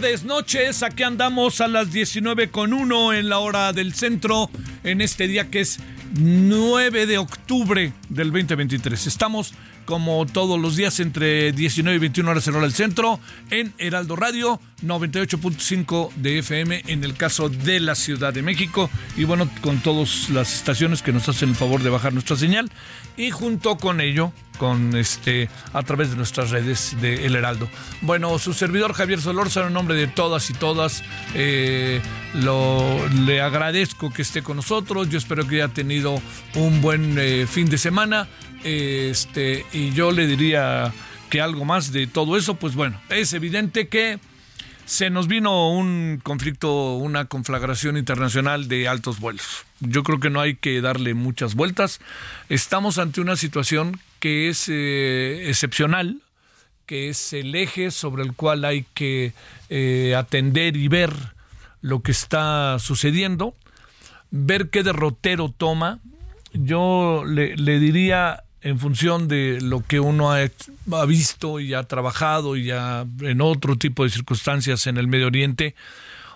Tardes, noches. Aquí andamos a las 19 con 1 en la hora del centro, en este día que es 9 de octubre del 2023. Estamos como todos los días entre 19 y 21 horas en hora del centro, en Heraldo Radio 98.5 de FM en el caso de la Ciudad de México y bueno, con todas las estaciones que nos hacen el favor de bajar nuestra señal y junto con ello con este a través de nuestras redes de El Heraldo. Bueno, su servidor Javier Solórzano, en nombre de todas y todas, eh, lo, le agradezco que esté con nosotros. Yo espero que haya tenido un buen eh, fin de semana. Este, y yo le diría que algo más de todo eso, pues bueno, es evidente que se nos vino un conflicto, una conflagración internacional de altos vuelos. Yo creo que no hay que darle muchas vueltas. Estamos ante una situación que es eh, excepcional, que es el eje sobre el cual hay que eh, atender y ver lo que está sucediendo, ver qué derrotero toma. Yo le, diría en función de lo que uno ha, ha, visto y ha trabajado y ya en otro tipo de circunstancias en el Medio Oriente,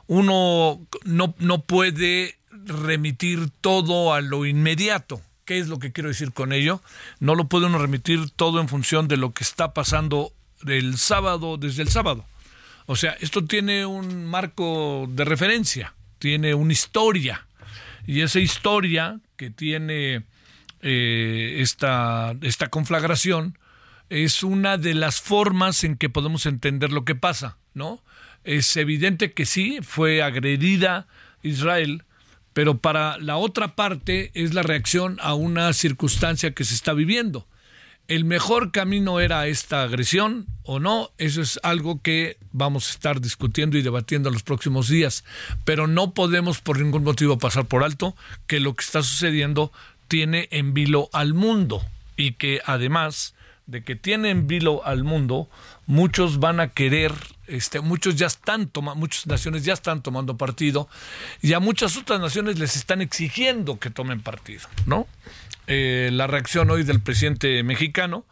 uno no, no puede remitir todo a lo inmediato. ¿Qué es lo que quiero decir con ello? No lo puede uno remitir todo en función de lo que está pasando el sábado, desde el sábado. O sea, esto tiene un marco de referencia, tiene una historia. Y esa historia que tiene eh, esta, esta conflagración es una de las formas en que podemos entender lo que pasa, ¿no? Es evidente que sí, fue agredida Israel, pero para la otra parte es la reacción a una circunstancia que se está viviendo. ¿El mejor camino era esta agresión o no? Eso es algo que vamos a estar discutiendo y debatiendo en los próximos días. Pero no podemos por ningún motivo pasar por alto que lo que está sucediendo tiene en vilo al mundo y que además de que tiene en vilo al mundo, muchos van a querer, este, muchos ya están tomando, muchas naciones ya están tomando partido y a muchas otras naciones les están exigiendo que tomen partido, ¿no? Eh, la reacción hoy del presidente mexicano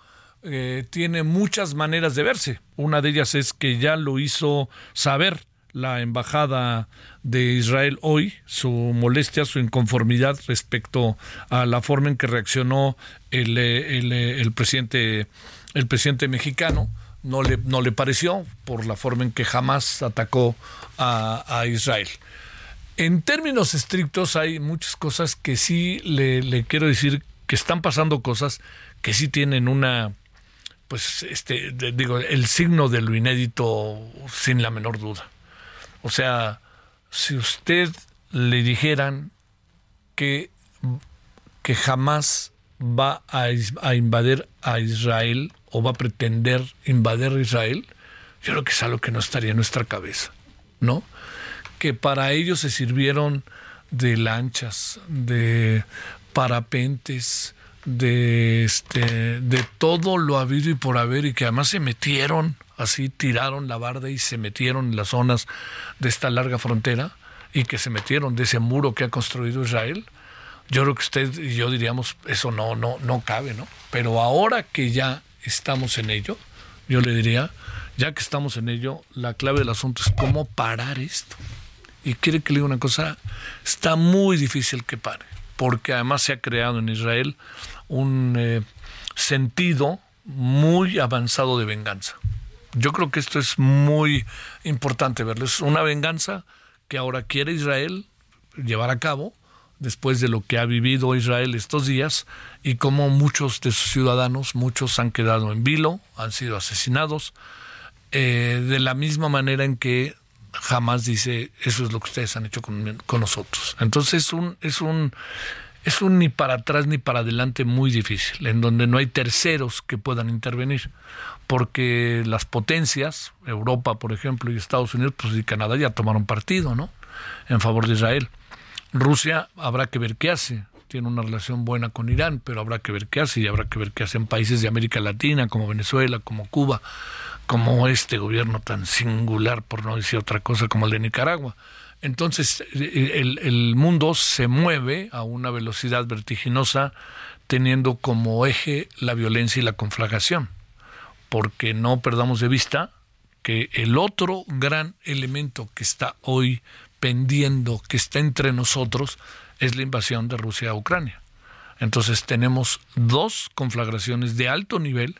eh, tiene muchas maneras de verse. Una de ellas es que ya lo hizo saber la embajada de Israel hoy, su molestia, su inconformidad respecto a la forma en que reaccionó el, el, el presidente, el presidente mexicano. No le, no le pareció por la forma en que jamás atacó a, a Israel. En términos estrictos hay muchas cosas que sí le, le quiero decir que están pasando cosas que sí tienen una pues este digo el signo de lo inédito sin la menor duda. O sea, si usted le dijeran que, que jamás va a, invadir a Israel o va a pretender invadir a Israel, yo creo que es algo que no estaría en nuestra cabeza, ¿no? Que para ellos se sirvieron de lanchas, de parapentes, de este de todo lo habido y por haber y que además se metieron así tiraron la barda y se metieron en las zonas de esta larga frontera y que se metieron de ese muro que ha construido Israel. Yo creo que usted y yo diríamos eso no no no cabe no pero ahora que ya estamos en ello yo le diría ya que estamos en ello la clave del asunto es cómo parar esto. Y quiere que le diga una cosa está muy difícil que pare porque además se ha creado en Israel un eh, sentido muy avanzado de venganza. Yo creo que esto es muy importante verlo. Es una venganza que ahora quiere Israel llevar a cabo después de lo que ha vivido Israel estos días y como muchos de sus ciudadanos, muchos han quedado en vilo, han sido asesinados, eh, de la misma manera en que jamás dice eso es lo que ustedes han hecho con, nosotros. Entonces es un, es un es un ni para atrás ni para adelante muy difícil, en donde no hay terceros que puedan intervenir, porque las potencias, Europa por ejemplo y Estados Unidos pues, y Canadá ya tomaron partido, ¿no? En favor de Israel. Rusia habrá que ver qué hace. Tiene una relación buena con Irán, pero habrá que ver qué hace y habrá que ver qué hace en países de América Latina como Venezuela, como Cuba, como este gobierno tan singular, por no decir otra cosa, como el de Nicaragua. Entonces, el, mundo se mueve a una velocidad vertiginosa teniendo como eje la violencia y la conflagración, porque no perdamos de vista que el otro gran elemento que está hoy pendiendo, que está entre nosotros, es la invasión de Rusia a Ucrania. Entonces tenemos dos conflagraciones de alto nivel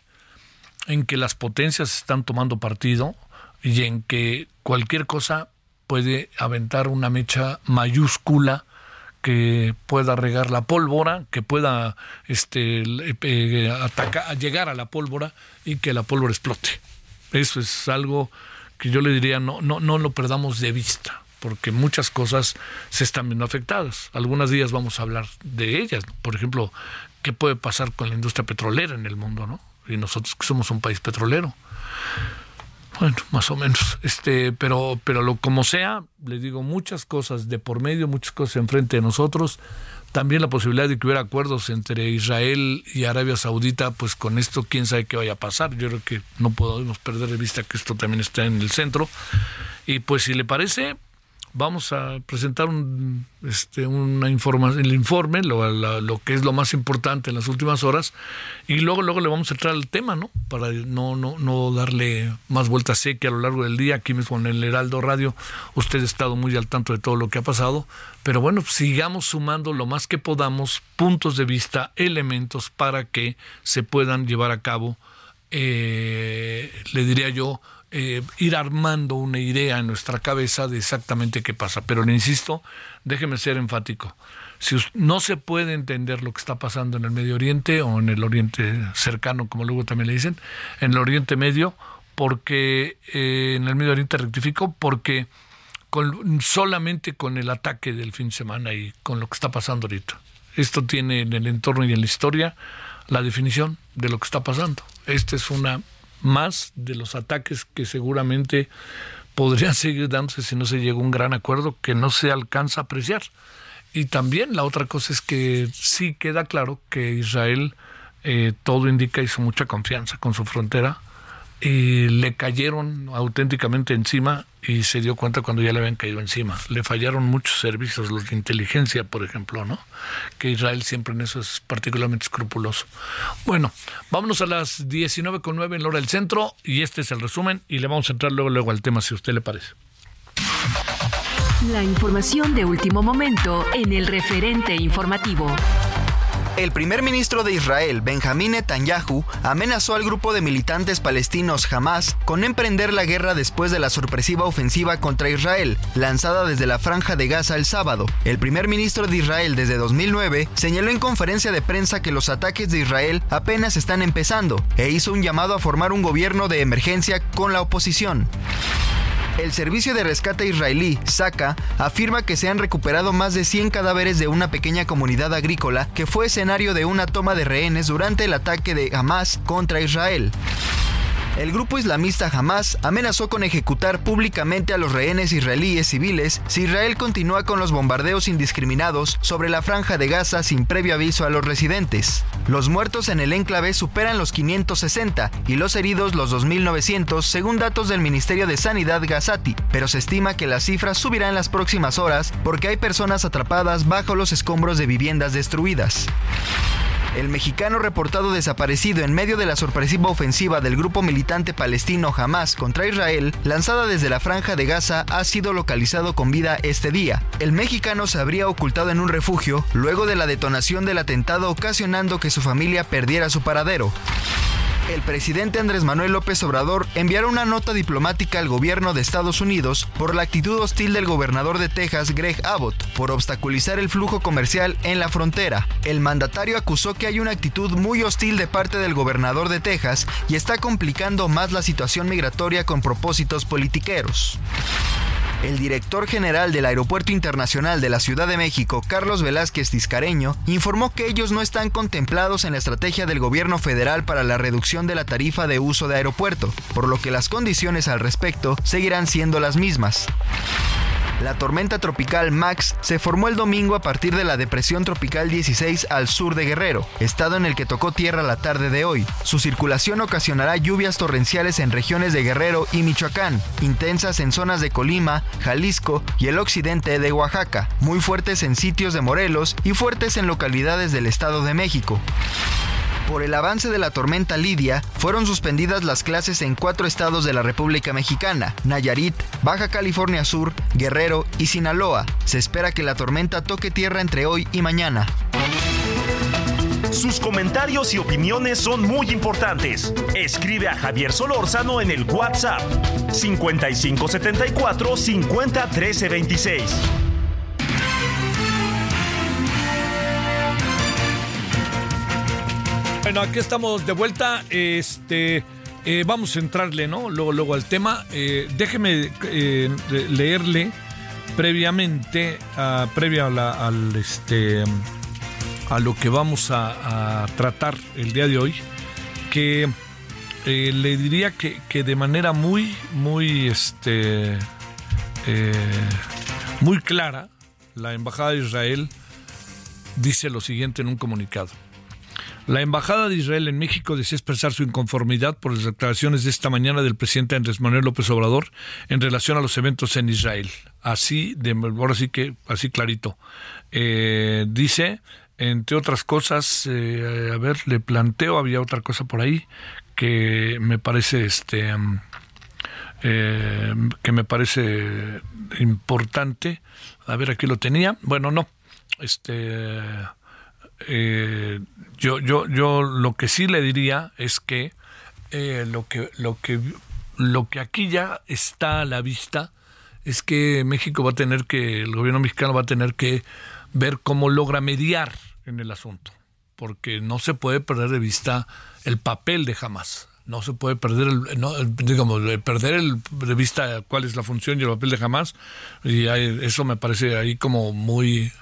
en que las potencias están tomando partido y en que cualquier cosa puede aventar una mecha mayúscula que pueda regar la pólvora, que pueda este, eh, atacar, llegar a la pólvora y que la pólvora explote. Eso es algo que yo le diría no, no, no lo perdamos de vista, porque muchas cosas se están viendo afectadas. Algunos días vamos a hablar de ellas. Por ejemplo, qué puede pasar con la industria petrolera en el mundo, ¿no? y nosotros que somos un país petrolero. Bueno, más o menos. Este, pero, pero lo como sea, le digo muchas cosas de por medio, muchas cosas enfrente de nosotros. También la posibilidad de que hubiera acuerdos entre Israel y Arabia Saudita, pues con esto quién sabe qué vaya a pasar. Yo creo que no podemos perder de vista que esto también está en el centro. Y pues si le parece, vamos a presentar un, este, una información, el informe, lo, lo, que es lo más importante en las últimas horas, y luego, luego le vamos a entrar al tema, ¿no? Para no, no, no darle más vueltas sé que a lo largo del día, aquí mismo en el Heraldo Radio, usted ha estado muy al tanto de todo lo que ha pasado, pero bueno, sigamos sumando lo más que podamos puntos de vista, elementos para que se puedan llevar a cabo, eh, le diría yo, eh, ir armando una idea en nuestra cabeza de exactamente qué pasa. Pero le insisto, déjeme ser enfático. Si no se puede entender lo que está pasando en el Medio Oriente o en el Oriente cercano, como luego también le dicen, en el Oriente Medio, porque eh, en el Medio Oriente rectifico, porque con, solamente con el ataque del fin de semana y con lo que está pasando ahorita. Esto tiene en el entorno y en la historia la definición de lo que está pasando. Esta es una más de los ataques que seguramente podrían seguir dándose si no se llega a un gran acuerdo que no se alcanza a apreciar. Y también la otra cosa es que sí queda claro que Israel, eh, todo indica, hizo mucha confianza con su frontera y le cayeron auténticamente encima y se dio cuenta cuando ya le habían caído encima. Le fallaron muchos servicios, los de inteligencia, por ejemplo, ¿no? Que Israel siempre en eso es particularmente escrupuloso. Bueno, vámonos a las 19.9 en la hora del centro y este es el resumen y le vamos a entrar luego, luego al tema si a usted le parece. La información de último momento en el referente informativo. El primer ministro de Israel, Benjamín Netanyahu, amenazó al grupo de militantes palestinos Hamas con emprender la guerra después de la sorpresiva ofensiva contra Israel, lanzada desde la franja de Gaza el sábado. El primer ministro de Israel desde 2009 señaló en conferencia de prensa que los ataques de Israel apenas están empezando e hizo un llamado a formar un gobierno de emergencia con la oposición. El servicio de rescate israelí, SACA, afirma que se han recuperado más de 100 cadáveres de una pequeña comunidad agrícola que fue escenario de una toma de rehenes durante el ataque de Hamas contra Israel. El grupo islamista Hamas amenazó con ejecutar públicamente a los rehenes israelíes civiles si Israel continúa con los bombardeos indiscriminados sobre la franja de Gaza sin previo aviso a los residentes. Los muertos en el enclave superan los 560 y los heridos los 2.900 según datos del Ministerio de Sanidad Gazati, pero se estima que las cifras subirán en las próximas horas porque hay personas atrapadas bajo los escombros de viviendas destruidas. El mexicano reportado desaparecido en medio de la sorpresiva ofensiva del grupo militante palestino Hamas contra Israel, lanzada desde la franja de Gaza, ha sido localizado con vida este día. El mexicano se habría ocultado en un refugio luego de la detonación del atentado ocasionando que su familia perdiera su paradero el presidente Andrés Manuel López Obrador enviará una nota diplomática al gobierno de Estados Unidos por la actitud hostil del gobernador de Texas, Greg Abbott, por obstaculizar el flujo comercial en la frontera. El mandatario acusó que hay una actitud muy hostil de parte del gobernador de Texas y está complicando más la situación migratoria con propósitos politiqueros. El director general del Aeropuerto Internacional de la Ciudad de México, Carlos Velázquez Tiscareño, informó que ellos no están contemplados en la estrategia del gobierno federal para la reducción de la tarifa de uso de aeropuerto, por lo que las condiciones al respecto seguirán siendo las mismas. La tormenta tropical Max se formó el domingo a partir de la depresión tropical 16 al sur de Guerrero, estado en el que tocó tierra la tarde de hoy. Su circulación ocasionará lluvias torrenciales en regiones de Guerrero y Michoacán, intensas en zonas de Colima, Jalisco y el occidente de Oaxaca, muy fuertes en sitios de Morelos y fuertes en localidades del Estado de México. Por el avance de la tormenta Lidia, fueron suspendidas las clases en cuatro estados de la República Mexicana, Nayarit, Baja California Sur, Guerrero y Sinaloa. Se espera que la tormenta toque tierra entre hoy y mañana. Sus comentarios y opiniones son muy importantes. Escribe a Javier Solórzano en el WhatsApp 5574 501326. Bueno, aquí estamos de vuelta. Este, eh, vamos a entrarle, ¿no? Luego, luego al tema. Eh, déjeme eh, leerle previamente, a, previa a, al, este, a lo que vamos a, tratar el día de hoy, que le diría que, que, de manera muy, muy, este, muy clara, la Embajada de Israel dice lo siguiente en un comunicado. La Embajada de Israel en México desea expresar su inconformidad por las declaraciones de esta mañana del presidente Andrés Manuel López Obrador en relación a los eventos en Israel. Así, de, ahora sí que, así clarito. Eh, dice, entre otras cosas, eh, a ver, le planteo, había otra cosa por ahí que me parece, este, eh, que me parece importante. A ver, aquí lo tenía. Bueno, no, este eh, yo, yo, yo lo que sí le diría es que eh, lo que lo que lo que aquí ya está a la vista es que México va a tener que el gobierno mexicano va a tener que ver cómo logra mediar en el asunto, porque no se puede perder de vista el papel de Hamas. No se puede perder el, no, digamos, perder el, de vista cuál es la función y el papel de Hamas. Y eso me parece ahí como muy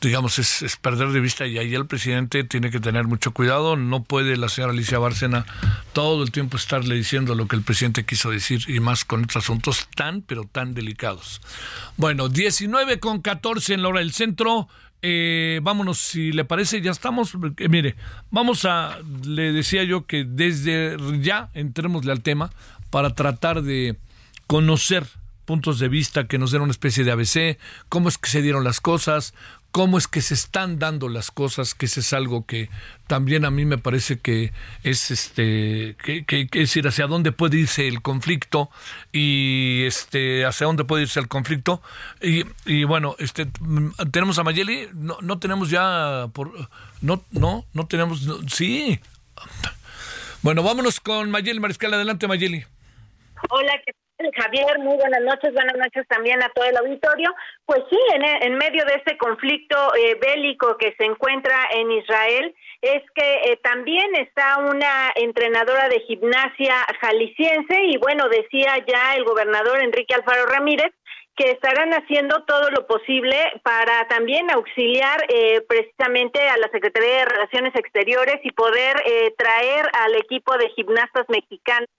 digamos, es, perder de vista y ahí el presidente tiene que tener mucho cuidado. No puede la señora Alicia Bárcena todo el tiempo estarle diciendo lo que el presidente quiso decir y más con estos asuntos tan, pero tan delicados. Bueno, 19 con 14 en la hora del centro. Eh, vámonos, si le parece, ya estamos. Eh, mire, vamos a, le decía yo que desde ya entrémosle al tema para tratar de conocer puntos de vista, que nos den una especie de ABC, cómo es que se dieron las cosas, cómo es que se están dando las cosas, que ese es algo que también a mí me parece que es este que, que, decir hacia dónde puede irse el conflicto y este hacia dónde puede irse el conflicto. Y, y bueno este tenemos a Mayeli no, no tenemos ya por no no no tenemos sí. Bueno vámonos con Mayeli Mariscal. Adelante Mayeli. Hola ¿qué Javier, muy buenas noches, buenas noches también a todo el auditorio. Pues sí, en, medio de este conflicto eh, bélico que se encuentra en Israel, es que eh, también está una entrenadora de gimnasia jalisciense y bueno, decía ya el gobernador Enrique Alfaro Ramírez que estarán haciendo todo lo posible para también auxiliar eh, precisamente a la Secretaría de Relaciones Exteriores y poder traer al equipo de gimnastas mexicanos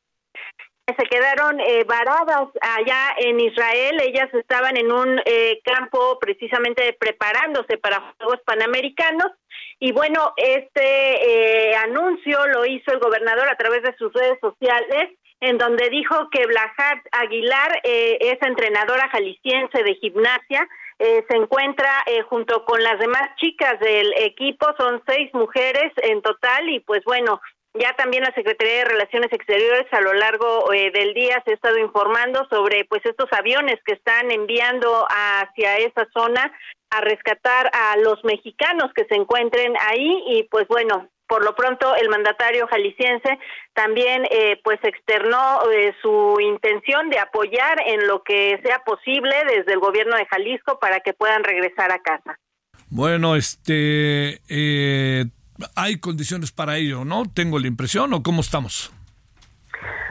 se quedaron eh, varadas allá en Israel. Ellas estaban en un eh, campo precisamente preparándose para Juegos Panamericanos. Y bueno, este eh, anuncio lo hizo el gobernador a través de sus redes sociales, en donde dijo que Blajat Aguilar, es entrenadora jalisciense de gimnasia, se encuentra junto con las demás chicas del equipo, son seis mujeres en total y pues bueno, ya también la Secretaría de Relaciones Exteriores a lo largo eh, del día se ha estado informando sobre pues estos aviones que están enviando hacia esa zona a rescatar a los mexicanos que se encuentren ahí y pues bueno, por lo pronto el mandatario jalisciense también eh, pues externó eh, su intención de apoyar en lo que sea posible desde el gobierno de Jalisco para que puedan regresar a casa. Bueno, este eh, hay condiciones para ello, ¿no? Tengo la impresión, ¿o cómo estamos?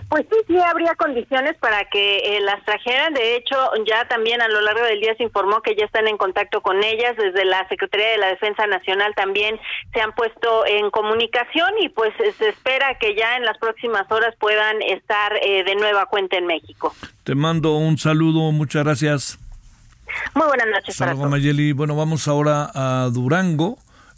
Pues sí, sí habría condiciones para que eh, las trajeran. De hecho, ya también a lo largo del día se informó que ya están en contacto con ellas. Desde la Secretaría de la Defensa Nacional también se han puesto en comunicación y pues se espera que ya en las próximas horas puedan estar eh, de nueva cuenta en México. Te mando un saludo, muchas gracias. Muy buenas noches. Salgo Mayeli. Bueno, vamos ahora a Durango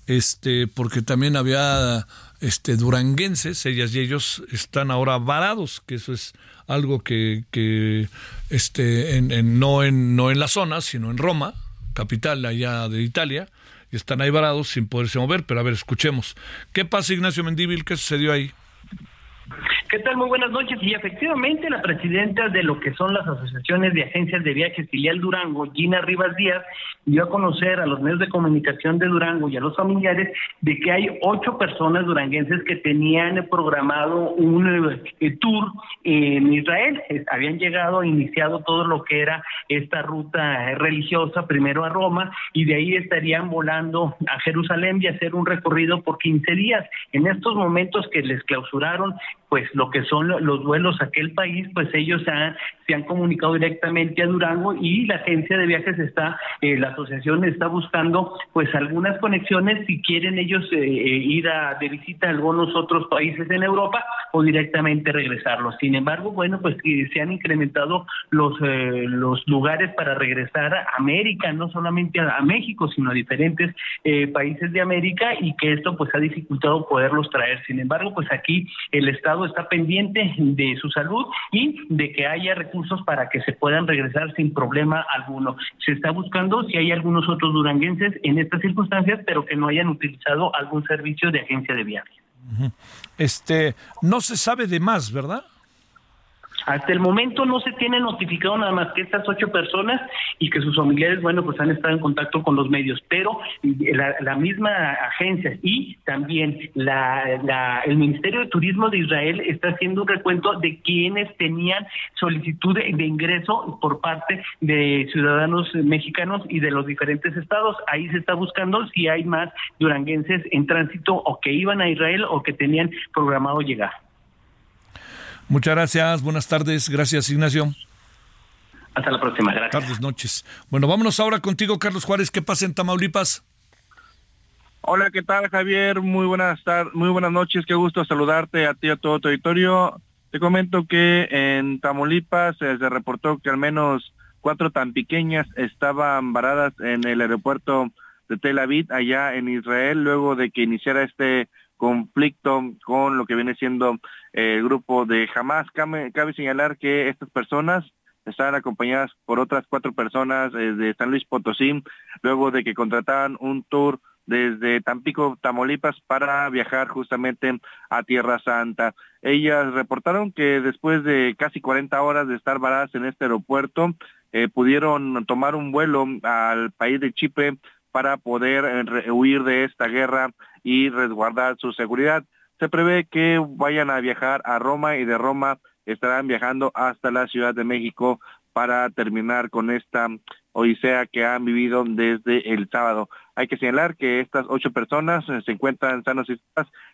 este, porque también había este, duranguenses, ellas y ellos están ahora varados, que eso es algo que, que este, en, no, en, no en la zona, sino en Roma, capital allá de Italia, y están ahí varados sin poderse mover, pero a ver, escuchemos. ¿Qué pasa, Ignacio Mendívil? ¿Qué sucedió ahí? ¿Qué tal? Muy buenas noches. Y efectivamente, la presidenta de lo que son las asociaciones de agencias de viajes filial Durango, Gina Rivas Díaz, dio a conocer a los medios de comunicación de Durango y a los familiares de que hay ocho personas duranguenses que tenían programado un eh, tour en Israel. habían llegado, iniciado todo lo que era esta ruta religiosa, primero a Roma, y de ahí estarían volando a Jerusalén y hacer un recorrido por 15 días. En estos momentos que les clausuraron pues lo que son los vuelos a aquel país, pues ellos se han comunicado directamente a Durango y la agencia de viajes está, eh, la asociación está buscando pues algunas conexiones si quieren ellos eh, eh, ir a, de visita a algunos otros países en Europa o directamente regresarlos. Sin embargo, bueno, pues se han incrementado los, los lugares para regresar a América, no solamente a, a México, sino a diferentes países de América y que esto pues ha dificultado poderlos traer. Sin embargo, pues aquí el Estado está pendiente de su salud y de que haya recursos para que se puedan regresar sin problema alguno. Se está buscando si hay algunos otros duranguenses en estas circunstancias, pero que no hayan utilizado algún servicio de agencia de viaje. Este, no se sabe de más, ¿verdad? Hasta el momento no se tiene notificado nada más que estas ocho personas y que sus familiares, bueno, pues han estado en contacto con los medios, pero la, misma agencia y también la, el Ministerio de Turismo de Israel está haciendo un recuento de quienes tenían solicitud de, ingreso por parte de ciudadanos mexicanos y de los diferentes estados. Ahí se está buscando si hay más duranguenses en tránsito o que iban a Israel o que tenían programado llegar. Muchas gracias, buenas tardes, gracias Ignacio. Hasta la próxima, gracias. Tardes, noches. Bueno, vámonos ahora contigo, Carlos Juárez, ¿qué pasa en Tamaulipas? Hola, ¿qué tal, Javier? Muy buenas tardes, muy buenas noches, qué gusto saludarte a ti y a todo tu auditorio. Te comento que en Tamaulipas se reportó que al menos cuatro tan pequeñas estaban varadas en el aeropuerto de Tel Aviv, allá en Israel, luego de que iniciara este conflicto con lo que viene siendo el grupo de Hamas. Cabe, señalar que estas personas estaban acompañadas por otras cuatro personas eh, de San Luis Potosí, luego de que contrataran un tour desde Tampico, Tamaulipas, para viajar justamente a Tierra Santa. Ellas reportaron que después de casi 40 horas de estar varadas en este aeropuerto, eh, pudieron tomar un vuelo al país de Chipre para poder eh, huir de esta guerra y resguardar su seguridad. Se prevé que vayan a viajar a Roma y de Roma estarán viajando hasta la Ciudad de México para terminar con esta odisea que han vivido desde el sábado. Hay que señalar que estas ocho personas eh, se encuentran sanos y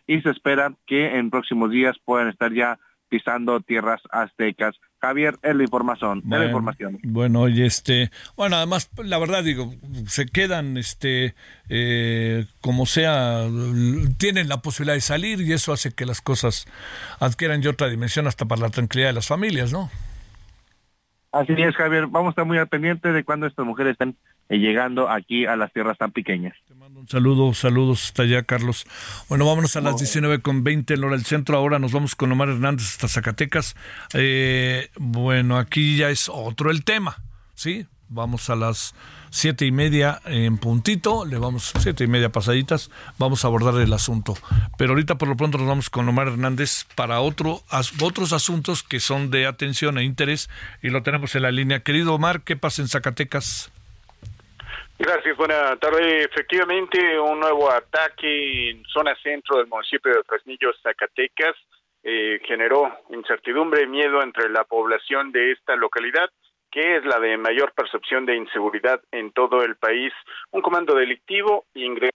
y se espera que en próximos días puedan estar ya pisando tierras aztecas. Javier, es la información, bueno, la información. Bueno, y este, bueno, además, la verdad digo, se quedan, este, eh, como sea, tienen la posibilidad de salir y eso hace que las cosas adquieran ya otra dimensión hasta para la tranquilidad de las familias, ¿no? Así es, Javier. Vamos a estar muy al pendiente de cuando estas mujeres estén llegando aquí a las tierras tan pequeñas. Te mando un saludo, saludos hasta allá, Carlos. Bueno, vámonos a las 19 con 20 en hora del centro. Ahora nos vamos con Omar Hernández hasta Zacatecas. Eh, bueno, aquí ya es otro el tema, ¿sí? Vamos a las siete y media en puntito, le vamos siete y media pasaditas, vamos a abordar el asunto. Pero ahorita por lo pronto nos vamos con Omar Hernández para otro, otros asuntos que son de atención e interés y lo tenemos en la línea. Querido Omar, ¿qué pasa en Zacatecas? Gracias, buena tarde. Efectivamente, un nuevo ataque en zona centro del municipio de Fresnillo, Zacatecas, eh, generó incertidumbre y miedo entre la población de esta localidad que es la de mayor percepción de inseguridad en todo el país. Un comando delictivo ingresó.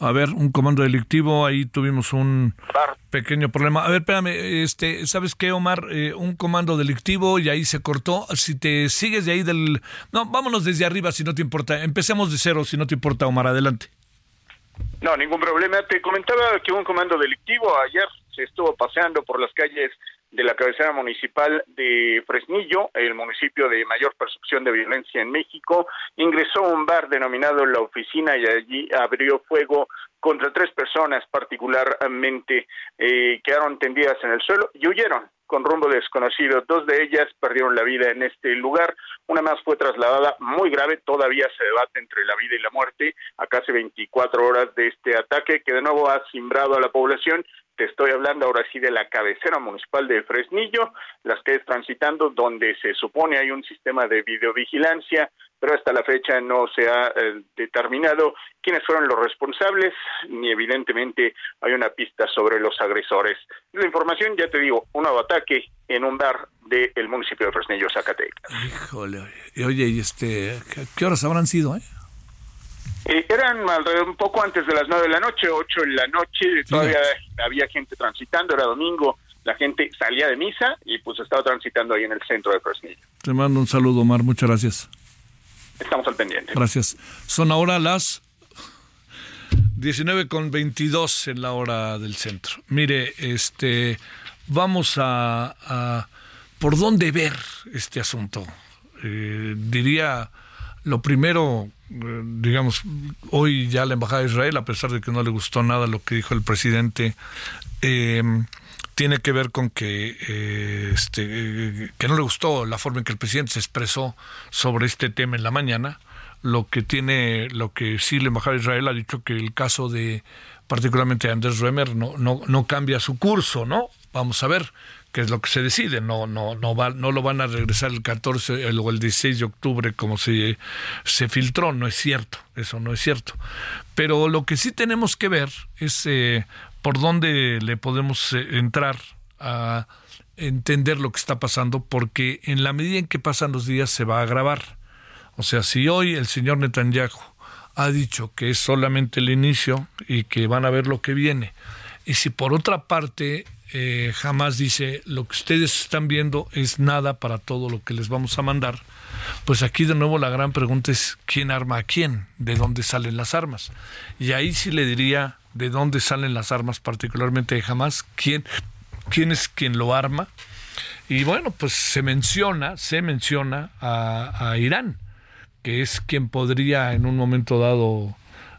A ver, un comando delictivo, ahí tuvimos un pequeño problema. A ver, espérame, este, ¿sabes qué, Omar? Eh, un comando delictivo y ahí se cortó. Si te sigues de ahí del... No, vámonos desde arriba si no te importa. Empecemos de cero si no te importa, Omar, adelante. No, ningún problema. Te comentaba que un comando delictivo ayer se estuvo paseando por las calles de la cabecera municipal de Fresnillo, el municipio de mayor percepción de violencia en México, ingresó a un bar denominado La Oficina y allí abrió fuego contra tres personas particularmente eh, quedaron tendidas en el suelo y huyeron con rumbo desconocido. Dos de ellas perdieron la vida en este lugar. Una más fue trasladada muy grave. Todavía se debate entre la vida y la muerte a casi 24 horas de este ataque que de nuevo ha simbrado a la población te estoy hablando ahora sí de la cabecera municipal de Fresnillo, las calles transitando donde se supone hay un sistema de videovigilancia, pero hasta la fecha no se ha eh, determinado quiénes fueron los responsables, ni evidentemente hay una pista sobre los agresores. La información, ya te digo, un nuevo ataque en un bar del municipio de Fresnillo, Zacatecas. Híjole, oye, ¿y este, qué horas habrán sido, eh? Eh, eran un poco antes de las nueve de la noche, ocho de la noche, todavía había gente transitando, era domingo, la gente salía de misa y pues estaba transitando ahí en el centro de Fresnillo. Te mando un saludo, Omar, muchas gracias. Estamos al pendiente. Gracias. Son ahora las 19 con 22 en la hora del centro. Mire, este, vamos a, por dónde ver este asunto. Eh, diría lo primero digamos, hoy ya la Embajada de Israel, a pesar de que no le gustó nada lo que dijo el presidente, em, tiene que ver con que, eh, este, que no le gustó la forma en que el presidente se expresó sobre este tema en la mañana. Lo que tiene, lo que sí la Embajada de Israel ha dicho que el caso de particularmente Andrés Römer no, no, no cambia su curso, ¿no? Vamos a ver que es lo que se decide, no, no, no, va, no lo van a regresar el 14 o el 16 de octubre como se, se filtró, no es cierto, eso no es cierto. Pero lo que sí tenemos que ver es eh, por dónde le podemos eh, entrar a entender lo que está pasando, porque en la medida en que pasan los días se va a agravar. O sea, si hoy el señor Netanyahu ha dicho que es solamente el inicio y que van a ver lo que viene, y si por otra parte eh, jamás dice lo que ustedes están viendo es nada para todo lo que les vamos a mandar, pues aquí de nuevo la gran pregunta es quién arma a quién, de dónde salen las armas. Y ahí sí le diría de dónde salen las armas, particularmente jamás, quién, quién es quien lo arma. Y bueno, pues se menciona, se menciona a, Irán, que es quien podría en un momento dado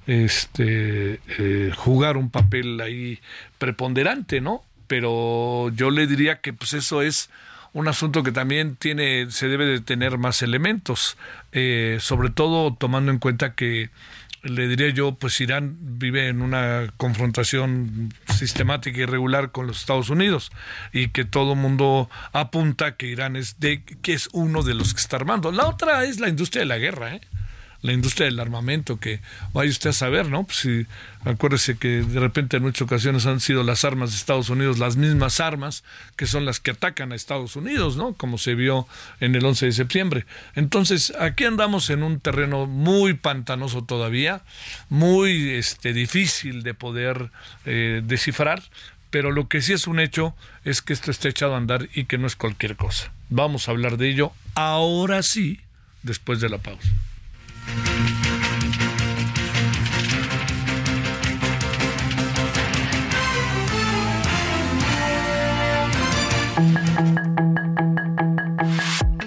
este eh, jugar un papel ahí preponderante, ¿no? Pero yo le diría que pues eso es un asunto que también tiene, se debe de tener más elementos, eh, sobre todo tomando en cuenta que le diría yo, pues Irán vive en una confrontación sistemática y regular con los Estados Unidos y que todo mundo apunta que Irán es de que es uno de los que está armando. La otra es la industria de la guerra, ¿eh? La industria del armamento, que vaya usted a saber, ¿no? Pues si, acuérdese que de repente en muchas ocasiones han sido las armas de Estados Unidos las mismas armas que son las que atacan a Estados Unidos, ¿no? Como se vio en el 11 de septiembre. Entonces, aquí andamos en un terreno muy pantanoso todavía, muy este, difícil de poder eh, descifrar, pero lo que sí es un hecho es que esto está echado a andar y que no es cualquier cosa. Vamos a hablar de ello ahora sí, después de la pausa.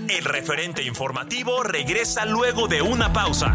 El referente informativo regresa luego de una pausa.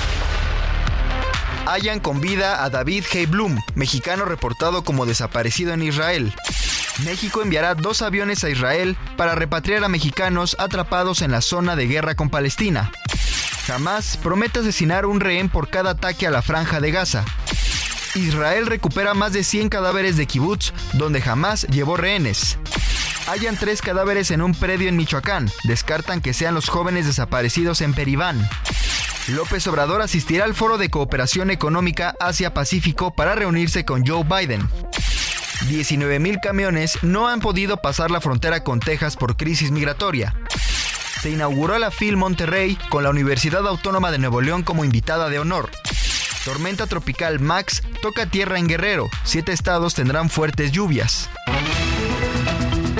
Hallan con vida a David Heiblum, mexicano reportado como desaparecido en Israel. México enviará dos aviones a Israel para repatriar a mexicanos atrapados en la zona de guerra con Palestina. Jamás promete asesinar un rehén por cada ataque a la franja de Gaza. Israel recupera más de 100 cadáveres de kibbutz donde jamás llevó rehenes. Hallan tres cadáveres en un predio en Michoacán. Descartan que sean los jóvenes desaparecidos en Peribán. López Obrador asistirá al Foro de Cooperación Económica Asia-Pacífico para reunirse con Joe Biden. 19.000 camiones no han podido pasar la frontera con Texas por crisis migratoria. Se inauguró la FIL Monterrey con la Universidad Autónoma de Nuevo León como invitada de honor. Tormenta tropical Max toca tierra en Guerrero. Siete estados tendrán fuertes lluvias.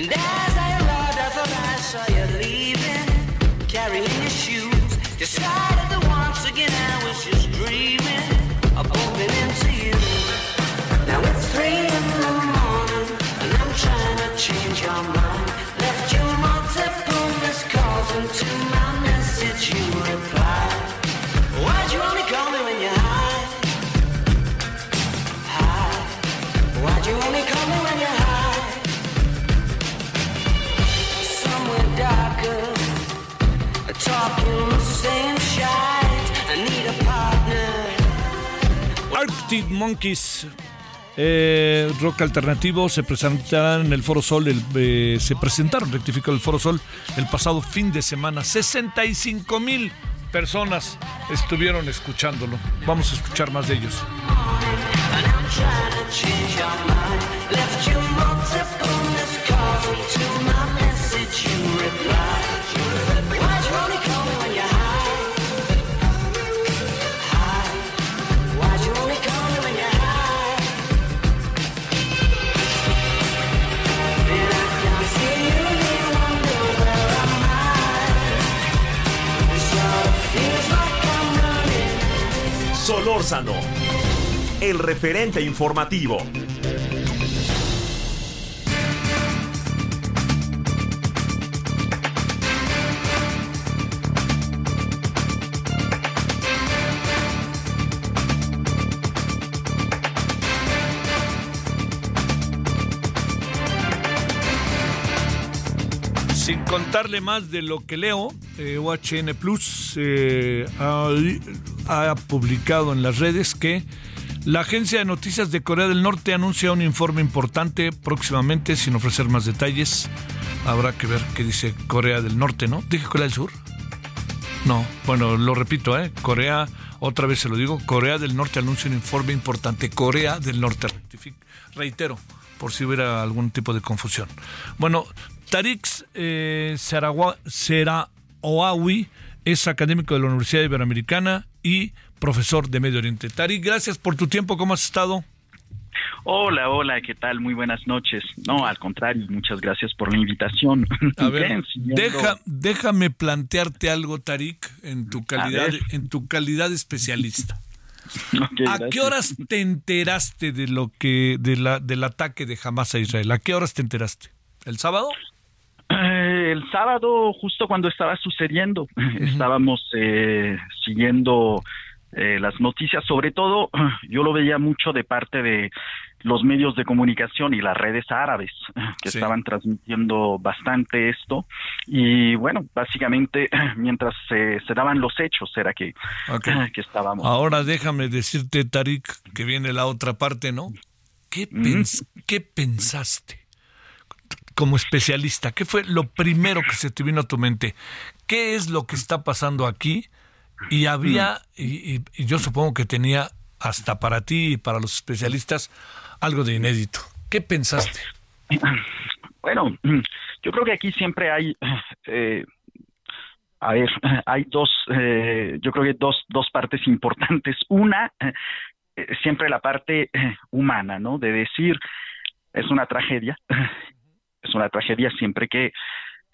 And as Monkeys. eh, rock alternativo se presentarán en el Foro Sol, eh, se presentaron, rectificó el Foro Sol el pasado fin de semana. 65 mil personas estuvieron escuchándolo. Vamos a escuchar más de ellos. Solórzano, el referente informativo. sin contarle más de lo que leo, eh, OHN Plus eh, ha publicado en las redes que la agencia de noticias de Corea del Norte anuncia un informe importante próximamente, sin ofrecer más detalles. Habrá que ver qué dice Corea del Norte, ¿no? ¿Dije Corea del Sur? No, bueno, lo repito, ¿eh? Corea, otra vez se lo digo, Corea del Norte anuncia un informe importante. Corea del Norte, reitero, por si hubiera algún tipo de confusión. Bueno, Tariq eh, Sarawa- Seraoawi es académico de la Universidad Iberoamericana y profesor de Medio Oriente. Tariq, gracias por tu tiempo, ¿cómo has estado? Hola, hola, ¿qué tal? Muy buenas noches. No, al contrario, muchas gracias por la invitación. A ver, deja, déjame plantearte algo, Tarik, en tu calidad, en tu calidad especialista. ¿A gracias. qué horas te enteraste de lo que, de la, del ataque de Hamas a Israel? ¿A qué horas te enteraste? ¿El sábado? Eh, el sábado, justo cuando estaba sucediendo, estábamos eh, siguiendo eh, las noticias, sobre todo yo lo veía mucho de parte de los medios de comunicación y las redes árabes que Sí. estaban transmitiendo bastante esto y bueno, básicamente mientras se, se daban los hechos era que, que estábamos. Ahora déjame decirte, Tarik, que viene la otra parte, ¿no? ¿Qué, pens- ¿Qué pensaste como especialista? ¿Qué fue lo primero que se te vino a tu mente? ¿Qué es lo que está pasando aquí? Y había, y, y- yo supongo que tenía hasta para ti y para los especialistas algo de inédito. ¿Qué pensaste? Bueno, yo creo que aquí siempre hay, eh, a ver, hay dos, eh, yo creo que dos, dos partes importantes. Una, eh, siempre la parte eh, humana, ¿no? De decir, es una tragedia, es una tragedia siempre que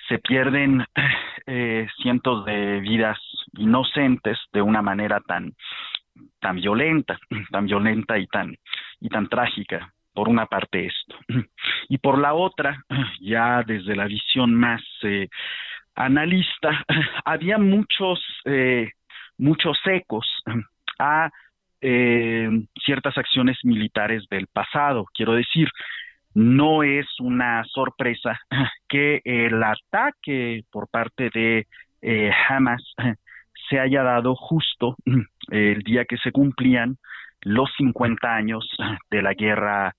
se pierden eh, cientos de vidas inocentes de una manera tan tan violenta, tan violenta y tan y tan trágica. Por una parte esto y por la otra, ya desde la visión más eh, analista, había muchos eh, muchos ecos a eh, ciertas acciones militares del pasado. Quiero decir, no es una sorpresa que el ataque por parte de eh, Hamas se haya dado justo el día que se cumplían los 50 años de la guerra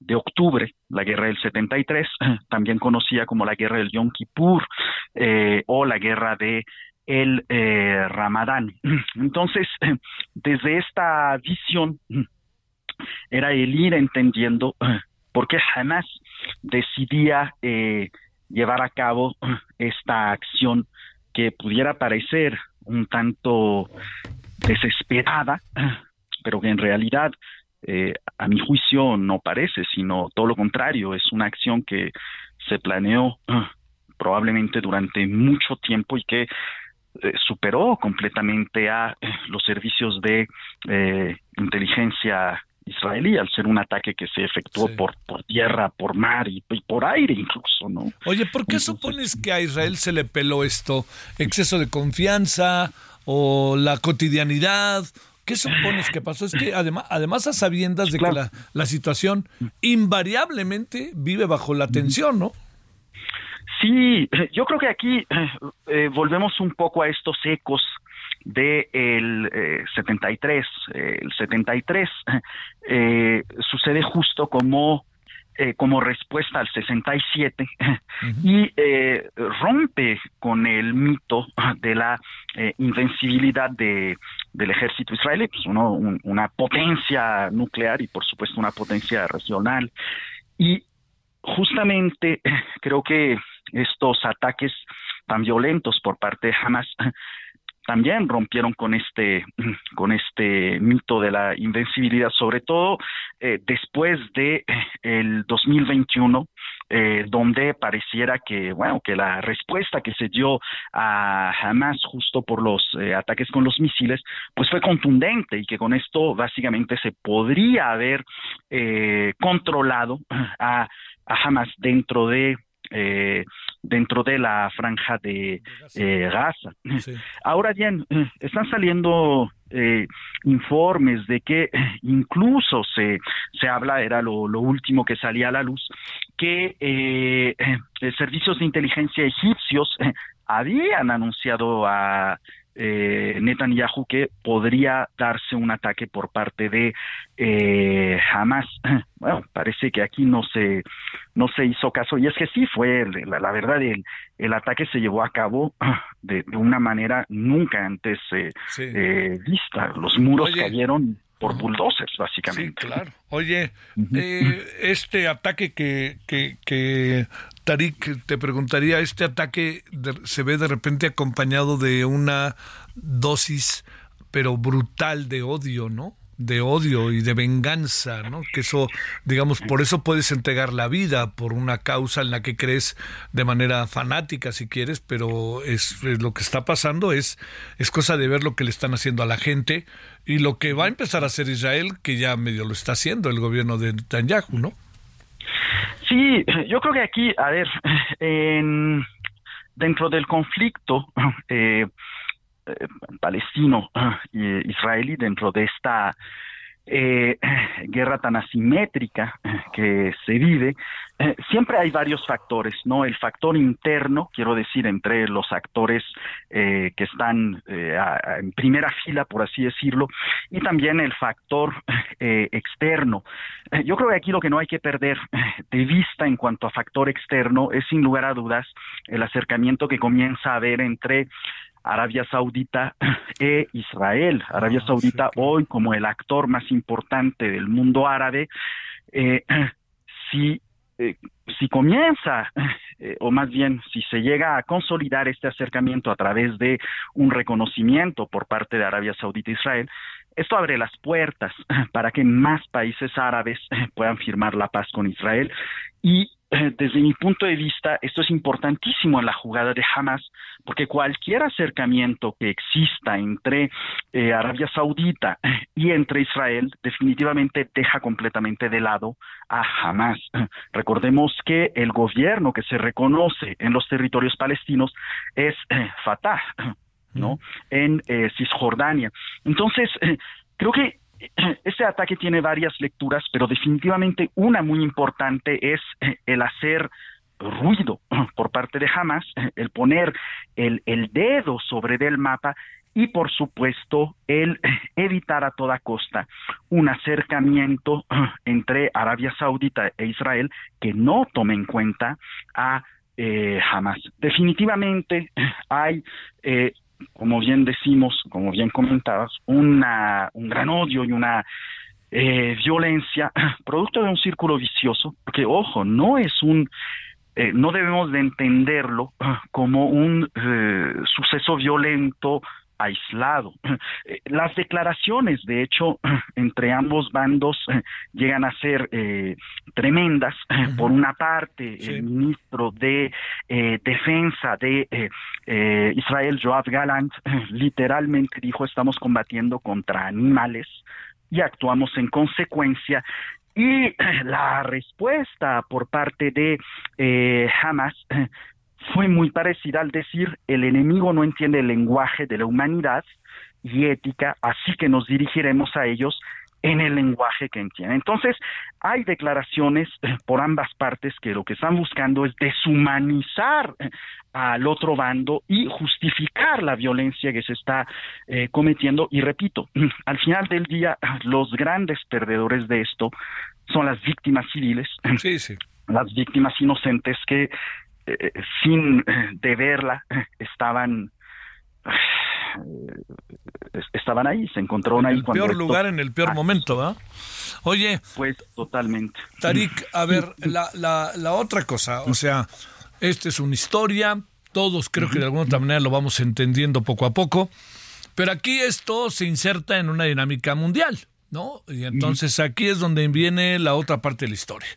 de octubre, la guerra del 73, también conocida como la guerra del Yom Kippur eh, o la guerra de el eh, Ramadán. Entonces, desde esta visión era el ir entendiendo por qué Hamas decidía eh, llevar a cabo esta acción que pudiera parecer un tanto desesperada, pero que en realidad, eh, a mi juicio, no parece, sino todo lo contrario, es una acción que se planeó probablemente durante mucho tiempo y que eh, superó completamente a los servicios de eh, inteligencia israelí al ser un ataque que se efectuó Sí. por, por tierra, por mar y, y por aire incluso, ¿no? Oye, ¿por qué supones que a Israel se le peló esto? ¿Exceso de confianza o la cotidianidad? ¿Qué supones que pasó? Es que además, además a sabiendas de que la, la situación invariablemente vive bajo la tensión, ¿no? Sí, yo creo que aquí eh, volvemos un poco a estos ecos del de eh, 73. Eh, el 73 eh, sucede justo como, eh, como respuesta al 67 y eh, rompe con el mito de la eh, invencibilidad de, del ejército israelí, pues uno, un- una potencia nuclear y por supuesto una potencia regional. Y justamente creo que estos ataques tan violentos por parte de Hamas también rompieron con este con este mito de la invencibilidad sobre todo eh, después de eh, el 2021 eh, donde pareciera que bueno que la respuesta que se dio a Hamas justo por los eh, ataques con los misiles pues fue contundente y que con esto básicamente se podría haber controlado a, a Hamas dentro de eh, dentro de la franja de Gaza. Ahora bien, están saliendo informes de que incluso se, se habla, era lo, lo último que salía a la luz, que servicios de inteligencia egipcios habían anunciado a eh, Netanyahu que podría darse un ataque por parte de eh, Hamas. Bueno, parece que aquí no se no se hizo caso y es que sí fue la, verdad el, el, ataque se llevó a cabo de, una manera nunca antes eh, eh, vista. Los muros cayeron por bulldozers, básicamente. Sí, claro. Oye, eh, este ataque que, que, que Tarik, te preguntaría, ¿este ataque se ve de repente acompañado de una dosis, pero brutal de odio, ¿no? de odio y de venganza, ¿no? Que eso, digamos, por eso puedes entregar la vida por una causa en la que crees de manera fanática, si quieres, pero es, lo que está pasando es es cosa de ver lo que le están haciendo a la gente y lo que va a empezar a hacer Israel, que ya medio lo está haciendo el gobierno de Netanyahu, ¿no? Sí, yo creo que aquí, a ver, en, dentro del conflicto eh, eh, palestino eh, dentro de esta eh, guerra tan asimétrica que se vive, eh, siempre hay varios factores, ¿no? El factor interno, quiero decir, entre los actores eh, que están en primera fila, por así decirlo, y también el factor externo. yo creo que aquí lo que no hay que perder de vista en cuanto a factor externo es, sin lugar a dudas, el acercamiento que comienza a haber entre Arabia Saudita e Israel. Arabia ah, Saudita hoy como el actor más importante del mundo árabe, eh, si, eh, si comienza, eh, o más bien si se llega a consolidar este acercamiento a través de un reconocimiento por parte de Arabia Saudita e Israel, esto abre las puertas para que más países árabes puedan firmar la paz con Israel y desde mi punto de vista, esto es importantísimo en la jugada de Hamas, porque cualquier acercamiento que exista entre eh, Arabia Saudita y entre Israel definitivamente deja completamente de lado a Hamas. Recordemos que el gobierno que se reconoce en los territorios palestinos es eh, Fatah, ¿no? En eh, Cisjordania. Entonces, creo que este ataque tiene varias lecturas, pero definitivamente una muy importante es eh, el hacer ruido por parte de Hamas, el poner el, el dedo sobre el mapa y por supuesto el evitar a toda costa un acercamiento entre Arabia Saudita e Israel que no tome en cuenta a eh, Hamas. Definitivamente hay eh, como bien decimos, como bien comentabas, una, un gran odio y una eh, violencia producto de un círculo vicioso, porque ojo, no es un eh, no debemos de entenderlo como un eh, suceso violento aislado. Eh, las declaraciones, de hecho, entre ambos bandos eh, llegan a ser eh, tremendas. Por una parte, el ministro de Defensa de Israel, Joab Galant, literalmente dijo estamos combatiendo contra animales y actuamos en consecuencia. Y la respuesta por parte de Hamas fue muy parecida al decir el enemigo no entiende el lenguaje de la humanidad y ética, así que nos dirigiremos a ellos en el lenguaje que entienden. Entonces, hay declaraciones eh, por ambas partes que lo que están buscando es deshumanizar eh, al otro bando y justificar la violencia que se está eh, cometiendo. Y repito, al final del día, los grandes perdedores de esto son las víctimas civiles, sí, sí. las víctimas inocentes que eh, sin eh, deberla estaban eh, estaban ahí, se encontraron ahí. En el peor lugar, en el peor ah, momento, ¿va? Oye. Pues totalmente. Tarik, a ver, la, la, la otra cosa, o sea, esta es una historia, todos creo que de alguna otra manera lo vamos entendiendo poco a poco, pero aquí esto se inserta en una dinámica mundial. ¿No? Y entonces aquí es donde viene la otra parte de la historia.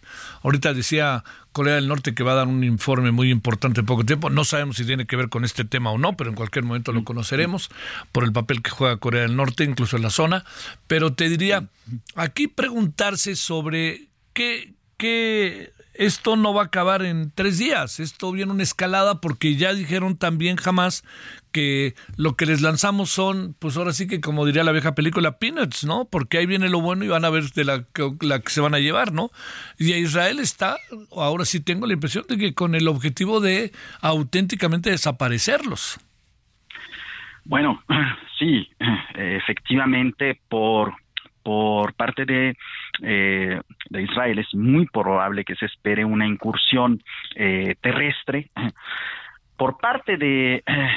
Ahorita decía Corea del Norte que va a dar un informe muy importante en poco tiempo. No sabemos si tiene que ver con este tema o no, pero en cualquier momento lo conoceremos por el papel que juega Corea del Norte, incluso en la zona. Pero te diría, aquí preguntarse sobre qué, qué esto no va a acabar en tres días, esto viene una escalada porque ya dijeron también jamás que lo que les lanzamos son, pues ahora sí que como diría la vieja película, peanuts, ¿no? Porque ahí viene lo bueno y van a ver de la, que se van a llevar, ¿no? Y Israel está, ahora sí tengo la impresión de que con el objetivo de auténticamente desaparecerlos. Bueno, sí, efectivamente, por, por parte de, eh, de Israel es muy probable que se espere una incursión eh, terrestre. Por parte de eh,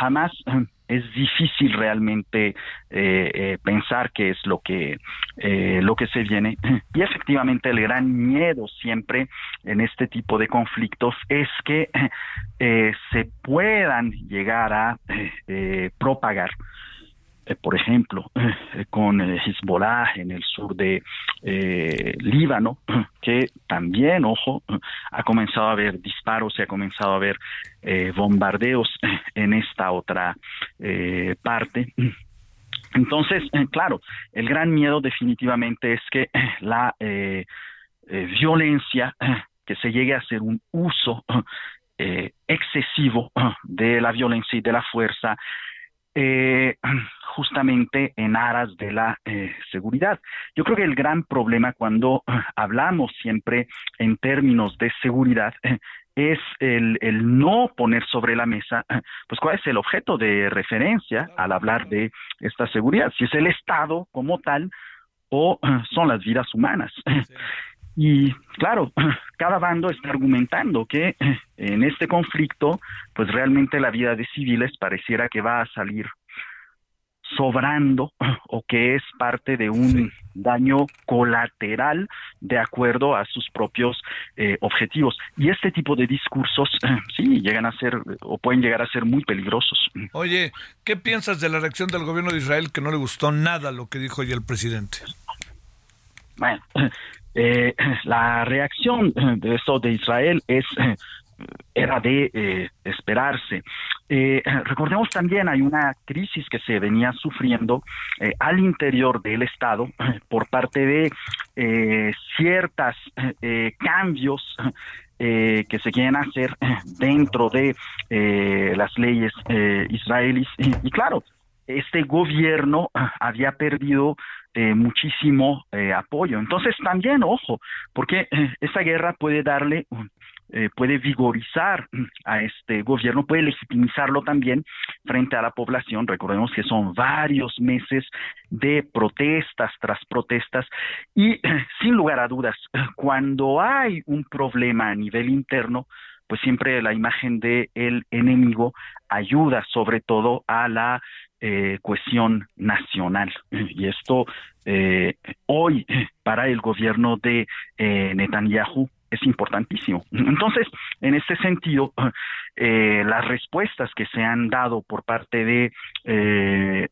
Hamas es difícil realmente pensar qué es lo que lo que se viene y efectivamente el gran miedo siempre en este tipo de conflictos es que se puedan llegar a propagar eh, por ejemplo, eh, con Hezbollah en el sur de eh, Líbano, que también, ojo, ha comenzado a haber disparos y ha comenzado a haber bombardeos en esta otra parte. Entonces, claro, el gran miedo definitivamente es que la violencia, que se llegue a hacer un uso excesivo de la violencia y de la fuerza, eh, justamente en aras de la eh, seguridad. Yo creo que el gran problema cuando hablamos siempre en términos de seguridad es el, el, no poner sobre la mesa, pues cuál es el objeto de referencia al hablar de esta seguridad, si es el Estado como tal o son las vidas humanas. Y claro, cada bando está argumentando que en este conflicto, pues realmente la vida de civiles pareciera que va a salir sobrando o que es parte de un daño colateral de acuerdo a sus propios eh, objetivos. Y este tipo de discursos sí llegan a ser o pueden llegar a ser muy peligrosos. Oye, ¿qué piensas de la reacción del gobierno de Israel que no le gustó nada lo que dijo hoy el presidente? Bueno, eh, la reacción de eso de Israel es eh, era de eh, esperarse. recordemos también hay una crisis que se venía sufriendo al interior del Estado por parte de ciertas cambios que se quieren hacer dentro de las leyes israelíes y claro este gobierno había perdido eh, muchísimo eh, apoyo. Entonces también, ojo, porque eh, esa guerra puede darle, puede vigorizar a este gobierno, puede legitimizarlo también frente a la población. Recordemos que son varios meses de protestas tras protestas y sin lugar a dudas, cuando hay un problema a nivel interno, pues siempre la imagen de el enemigo ayuda sobre todo a la eh, cohesión nacional. Y esto eh, hoy para el gobierno de eh, Netanyahu es importantísimo. Entonces, en este sentido, eh, las respuestas que se han dado por parte de del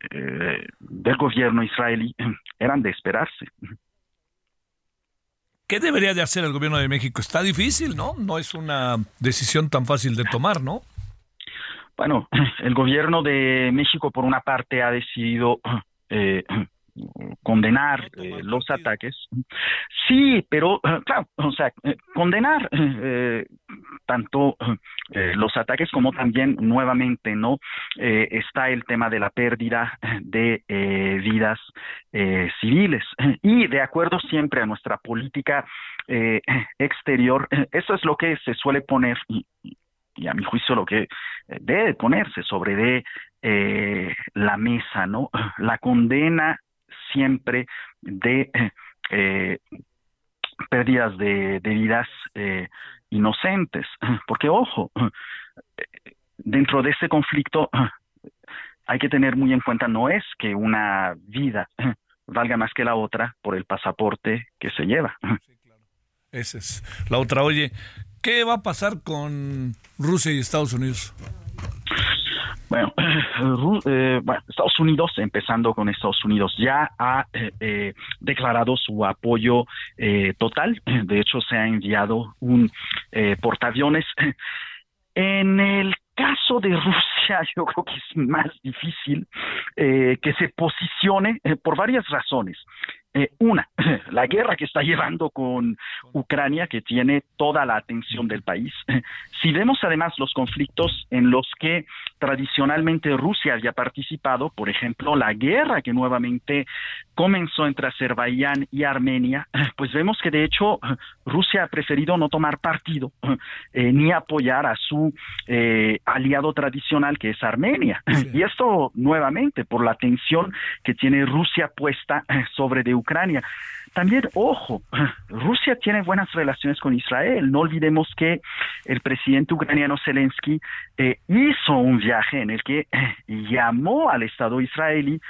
gobierno israelí eran de esperarse. ¿Qué debería de hacer el gobierno de México? Está difícil, ¿no? No es una decisión tan fácil de tomar, ¿no? Bueno, el gobierno de México, por una parte, ha decidido eh, condenar eh, los ataques. Sí, pero claro, o sea, eh, condenar tanto los ataques como también nuevamente, ¿no? está el tema de la pérdida de vidas civiles. Y de acuerdo siempre a nuestra política exterior, eso es lo que se suele poner y a mi juicio lo que eh, debe ponerse sobre de eh, la mesa, ¿no? La condena siempre de eh, pérdidas de, vidas inocentes, porque ojo, dentro de ese conflicto hay que tener muy en cuenta no es que una vida valga más que la otra por el pasaporte que se lleva. Esa es la otra. Oye, ¿Qué va a pasar con Rusia y Estados Unidos? Bueno, eh, Estados Unidos, empezando con Estados Unidos, ya ha eh, eh, declarado su apoyo total. De hecho, se ha enviado un portaaviones. En el caso de Rusia, yo creo que es más difícil que se posicione por varias razones. Eh, una, la guerra que está llevando con Ucrania, que tiene toda la atención del país. Si vemos además los conflictos en los que tradicionalmente Rusia había participado, por ejemplo, la guerra que nuevamente comenzó entre Azerbaiyán y Armenia, pues vemos que de hecho Rusia ha preferido no tomar partido eh, ni apoyar a su eh, aliado tradicional que es Armenia. Y esto nuevamente por la tensión que tiene Rusia puesta sobre de Ucrania. También, ojo, Rusia tiene buenas relaciones con Israel. No olvidemos que el presidente ucraniano Zelensky eh, hizo un viaje en el que eh, llamó al Estado israelí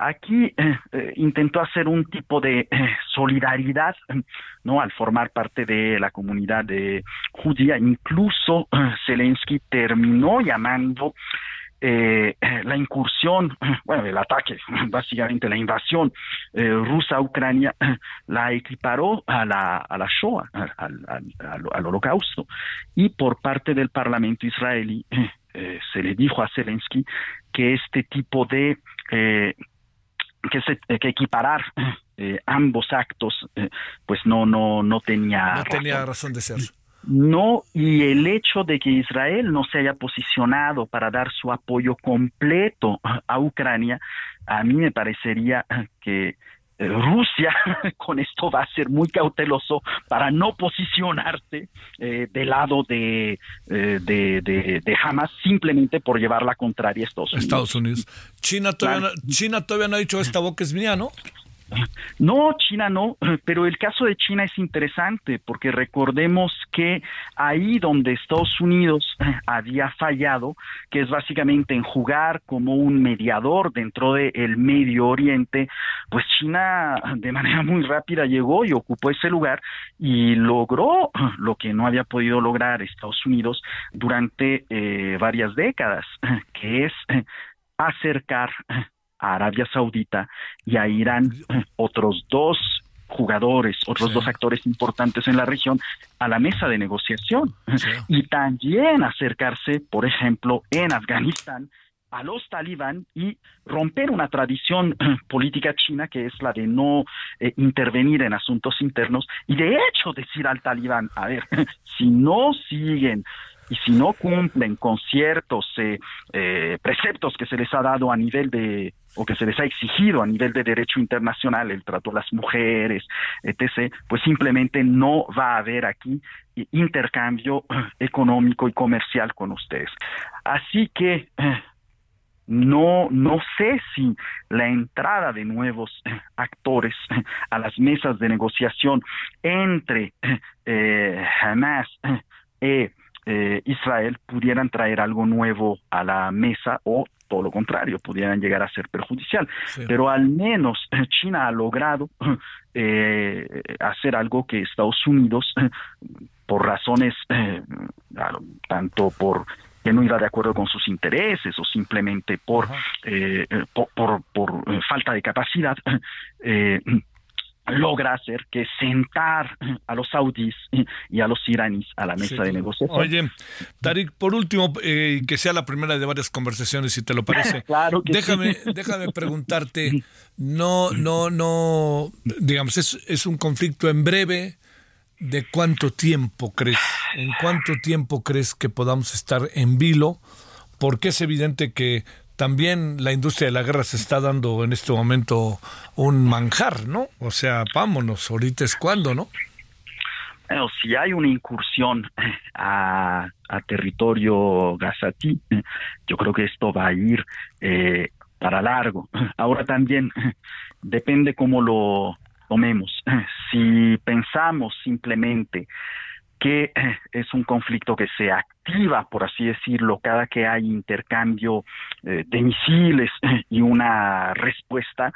aquí eh, intentó hacer un tipo de solidaridad, ¿no? Al formar parte de la comunidad de judía, incluso Zelensky terminó llamando eh, la incursión, bueno, el ataque, básicamente la invasión eh, rusa a Ucrania, la equiparó a la, a la Shoah, al, al, holocausto. Y por parte del Parlamento israelí eh, se le dijo a Zelensky que este tipo de... que, se, que equiparar ambos actos, pues no, no, no tenía... No tenía razón de ser. No, y el hecho de que Israel no se haya posicionado para dar su apoyo completo a Ucrania, a mí me parecería que eh, Rusia con esto va a ser muy cauteloso para no posicionarse eh, del lado de, eh, de, de, Hamas simplemente por llevar la contraria a Estados Unidos. Estados Unidos. China todavía, no, China todavía no ha dicho esta boca es mía, ¿no? No, China no, pero el caso de China es interesante porque recordemos que ahí donde Estados Unidos había fallado, que es básicamente en jugar como un mediador dentro del Medio Oriente, pues China de manera muy rápida llegó y ocupó ese lugar y logró lo que no había podido lograr Estados Unidos durante eh, varias décadas, que es acercar a Arabia Saudita y a Irán otros dos jugadores, otros dos actores importantes en la región a la mesa de negociación. Y también acercarse, por ejemplo, en Afganistán a los talibán y romper una tradición política china que es la de no eh, intervenir en asuntos internos y de hecho decir al talibán, a ver, si no siguen y si no cumplen con ciertos eh, eh, preceptos que se les ha dado a nivel de o que se les ha exigido a nivel de derecho internacional, el trato a las mujeres, etc., pues simplemente no va a haber aquí intercambio económico y comercial con ustedes. Así que no, no sé si la entrada de nuevos actores a las mesas de negociación entre eh, Hamas e eh, Israel pudieran traer algo nuevo a la mesa o todo lo contrario, pudieran llegar a ser perjudicial. Pero al menos China ha logrado eh, hacer algo que Estados Unidos, por razones eh, tanto por que no iba de acuerdo con sus intereses o simplemente por, eh, por, por, falta de capacidad, logra hacer que sentar a los saudíes y a los iraníes a la mesa de negociación. Oye, Tarik, por último, eh, que sea la primera de varias conversaciones, si te lo parece. claro déjame, déjame preguntarte, no, no, no, digamos, es, es un conflicto en breve. ¿De cuánto tiempo crees? ¿En cuánto tiempo crees que podamos estar en vilo? Porque es evidente que también la industria de la guerra se está dando en este momento un manjar, ¿no? O sea, vámonos, ahorita es cuando, ¿no? Bueno, si hay una incursión a, territorio gazatí, yo creo que esto va a ir eh, para largo. Ahora también depende cómo lo tomemos. Si pensamos simplemente que es un conflicto que se activa, por así decirlo, cada que hay intercambio eh, de misiles y una respuesta,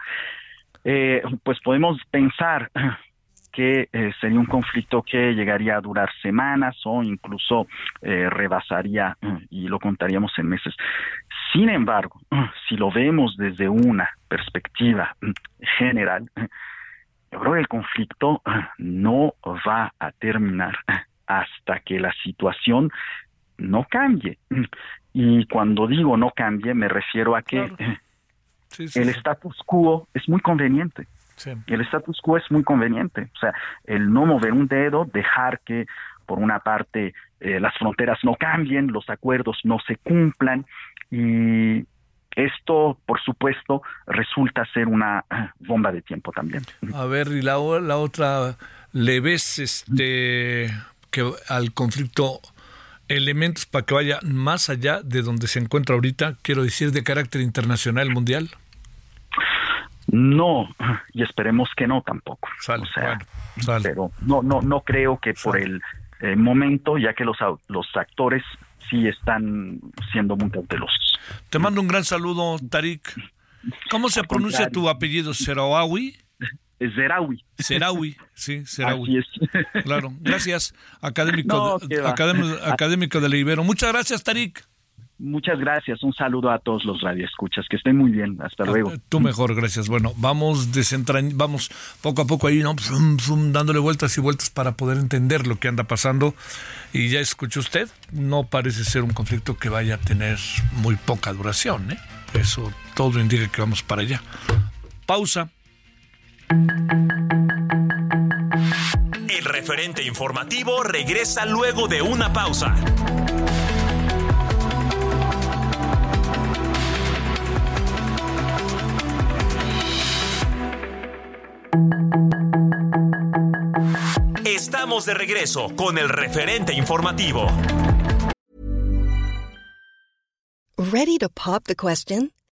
eh, pues podemos pensar que eh, sería un conflicto que llegaría a durar semanas o incluso rebasaría y lo contaríamos en meses. Sin embargo, si lo vemos desde una perspectiva general, yo creo que el conflicto no va a terminar hasta que la situación no cambie. Y cuando digo no cambie, me refiero a que el status quo es muy conveniente. El status quo es muy conveniente, o sea, el no mover un dedo, dejar que por una parte eh, las fronteras no cambien, los acuerdos no se cumplan y esto, por supuesto, resulta ser una bomba de tiempo también. A ver, y la, la otra, ¿le ves este que al conflicto elementos para que vaya más allá de donde se encuentra ahorita, quiero decir, de carácter internacional mundial? No, y esperemos que no tampoco. o sea, pero no, no, no creo que por el eh, momento, ya que los, los actores sí están siendo muy cautelosos. Te mando un gran saludo, Tarik. ¿Cómo se pronuncia tu apellido? ¿Serawi? Zerawi. Zerawi, sí, Zerawi. Claro, gracias, académico, académico, académico de Ibero. Muchas gracias, Tarik. Muchas gracias. Un saludo a todos los radioescuchas. Que estén muy bien. Hasta luego. Tú mejor, gracias. Bueno, vamos vamos poco a poco ahí, ¿no? dándole vueltas y vueltas para poder entender lo que anda pasando. Y ya escuchó usted, no parece ser un conflicto que vaya a tener muy poca duración, ¿eh? Eso todo indica que vamos para allá. Pausa. El referente informativo regresa luego de una pausa. Estamos de regreso con el referente informativo. Ready to pop the question?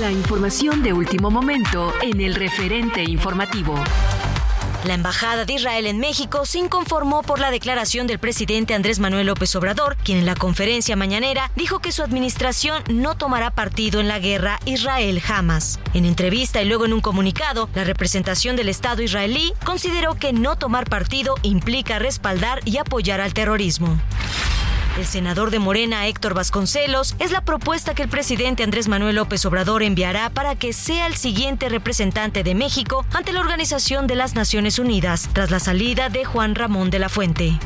La información de último momento en el referente informativo. La Embajada de Israel en México se inconformó por la declaración del presidente Andrés Manuel López Obrador, quien en la conferencia mañanera dijo que su administración no tomará partido en la guerra Israel-Hamas. En entrevista y luego en un comunicado, la representación del Estado israelí consideró que no tomar partido implica respaldar y apoyar al terrorismo. El senador de Morena, Héctor Vasconcelos, es la propuesta que el presidente Andrés Manuel López Obrador enviará para que sea el siguiente representante de México ante la Organización de las Naciones Unidas, tras la salida de Juan Ramón de la Fuente.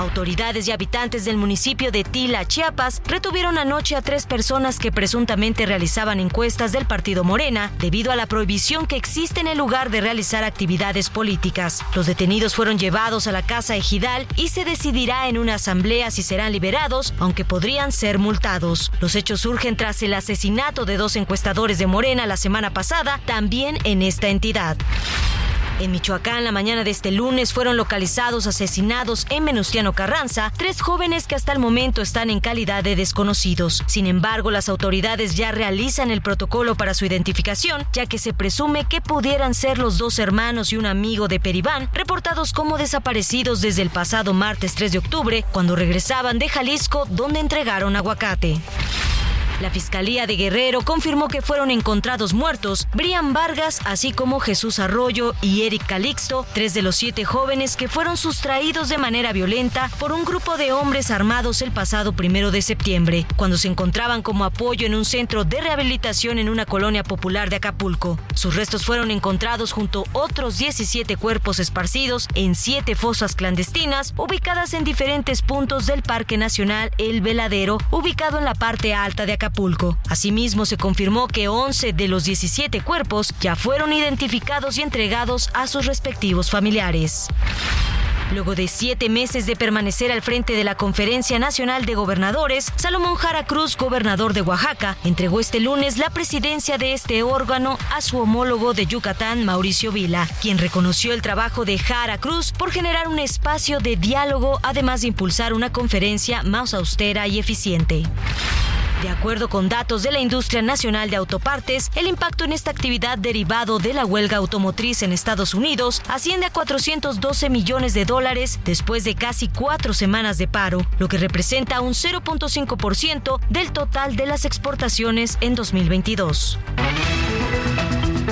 Autoridades y habitantes del municipio de Tila, Chiapas, retuvieron anoche a tres personas que presuntamente realizaban encuestas del partido Morena debido a la prohibición que existe en el lugar de realizar actividades políticas. Los detenidos fueron llevados a la casa ejidal y se decidirá en una asamblea si serán liberados, aunque podrían ser multados. Los hechos surgen tras el asesinato de dos encuestadores de Morena la semana pasada, también en esta entidad. En Michoacán, la mañana de este lunes fueron localizados asesinados en Venustiano Carranza tres jóvenes que hasta el momento están en calidad de desconocidos. Sin embargo, las autoridades ya realizan el protocolo para su identificación, ya que se presume que pudieran ser los dos hermanos y un amigo de Peribán, reportados como desaparecidos desde el pasado martes 3 de octubre, cuando regresaban de Jalisco, donde entregaron aguacate. La Fiscalía de Guerrero confirmó que fueron encontrados muertos Brian Vargas, así como Jesús Arroyo y Eric Calixto, tres de los siete jóvenes que fueron sustraídos de manera violenta por un grupo de hombres armados el pasado primero de septiembre, cuando se encontraban como apoyo en un centro de rehabilitación en una colonia popular de Acapulco. Sus restos fueron encontrados junto a otros 17 cuerpos esparcidos en siete fosas clandestinas ubicadas en diferentes puntos del Parque Nacional El Veladero, ubicado en la parte alta de Acapulco. Asimismo, se confirmó que 11 de los 17 cuerpos ya fueron identificados y entregados a sus respectivos familiares. Luego de siete meses de permanecer al frente de la Conferencia Nacional de Gobernadores, Salomón Jara Cruz, gobernador de Oaxaca, entregó este lunes la presidencia de este órgano a su homólogo de Yucatán, Mauricio Vila, quien reconoció el trabajo de Jara Cruz por generar un espacio de diálogo, además de impulsar una conferencia más austera y eficiente. De acuerdo con datos de la Industria Nacional de Autopartes, el impacto en esta actividad derivado de la huelga automotriz en Estados Unidos asciende a 412 millones de dólares después de casi cuatro semanas de paro, lo que representa un 0.5% del total de las exportaciones en 2022.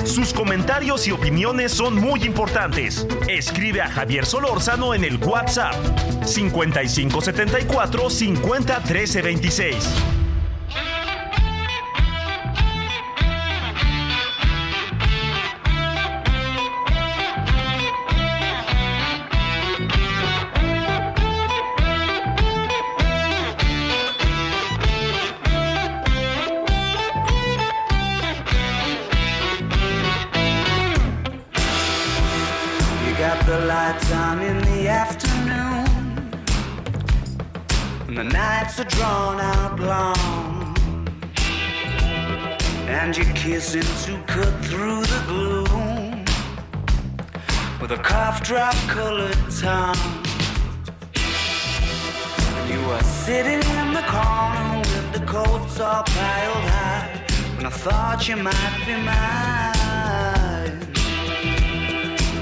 Sus comentarios y opiniones son muy importantes. Escribe a Javier Solórzano en el WhatsApp 5574 50 13 26. You're to cut through the gloom with a cough drop colored tongue. And you were sitting in the corner with the coats all piled high. And I thought you might be mine.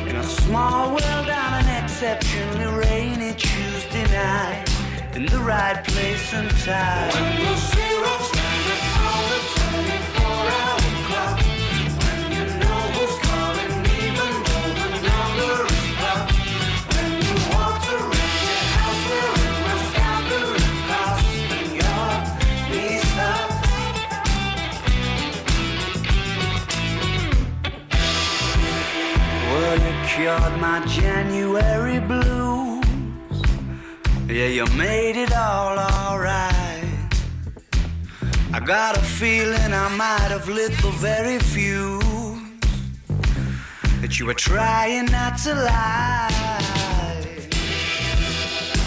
In a small world on an exceptionally rainy Tuesday night, in the right place and time. When the zero's standing on the 24-hour clock, cured my January blues. Yeah, you made it all alright. I got a feeling I might have lit the very few that you were trying not to lie.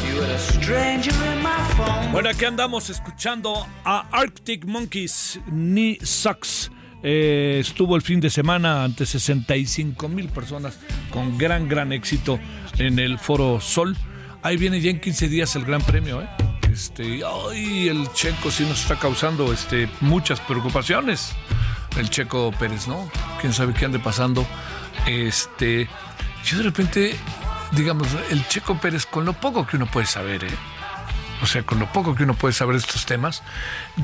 You were a stranger in my phone. Bueno, aquí andamos escuchando a Arctic Monkeys, Knee Sucks. Eh, estuvo el fin de semana ante 65 mil personas con gran, gran éxito en el Foro Sol. Ahí viene ya en 15 días el Gran Premio, ¿eh? Este, ay, el checo sí nos está causando este, muchas preocupaciones. El checo Pérez, ¿no? Quién sabe qué ande pasando. Este, yo de repente, digamos, el checo Pérez, con lo poco que uno puede saber, ¿eh? O sea, con lo poco que uno puede saber de estos temas,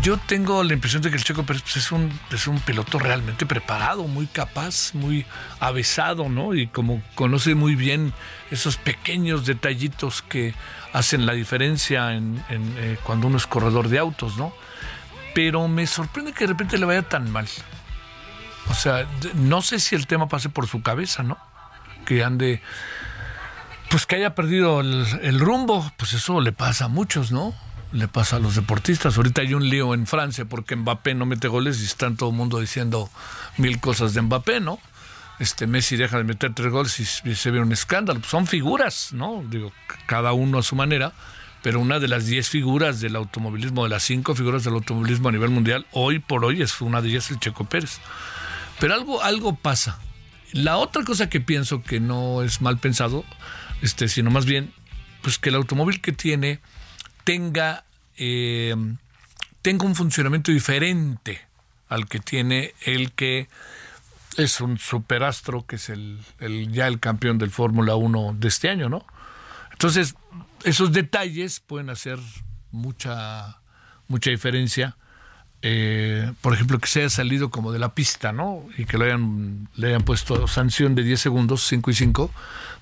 yo tengo la impresión de que el Checo Pérez pues, es, un, es un piloto realmente preparado, muy capaz, muy avesado, ¿no? Y como conoce muy bien esos pequeños detallitos que hacen la diferencia en, en, eh, cuando uno es corredor de autos, ¿no? Pero me sorprende que de repente le vaya tan mal. O sea, no sé si el tema pase por su cabeza, ¿no? Que ande pues que haya perdido el, rumbo, pues eso le pasa a muchos, ¿no? Le pasa a los deportistas. Ahorita hay un lío en Francia porque Mbappé no mete goles y están todo el mundo diciendo mil cosas de Mbappé, ¿no? Este Messi deja de meter tres goles y, se ve un escándalo. Pues son figuras, ¿no? Digo, cada uno a su manera, pero una de las diez figuras del automovilismo, de las cinco figuras del automovilismo a nivel mundial, hoy por hoy es una de ellas el Checo Pérez. Pero algo, algo pasa. La otra cosa que pienso que no es mal pensado, este, sino más bien, pues que el automóvil que tiene tenga, eh, tenga un funcionamiento diferente al que tiene el que es un superastro, que es el, ya el campeón del Fórmula 1 de este año, ¿no? Entonces, esos detalles pueden hacer mucha, mucha diferencia. Eh, por ejemplo, que se haya salido como de la pista, ¿no? Y que lo hayan, le hayan puesto sanción de 10 segundos, 5 y 5,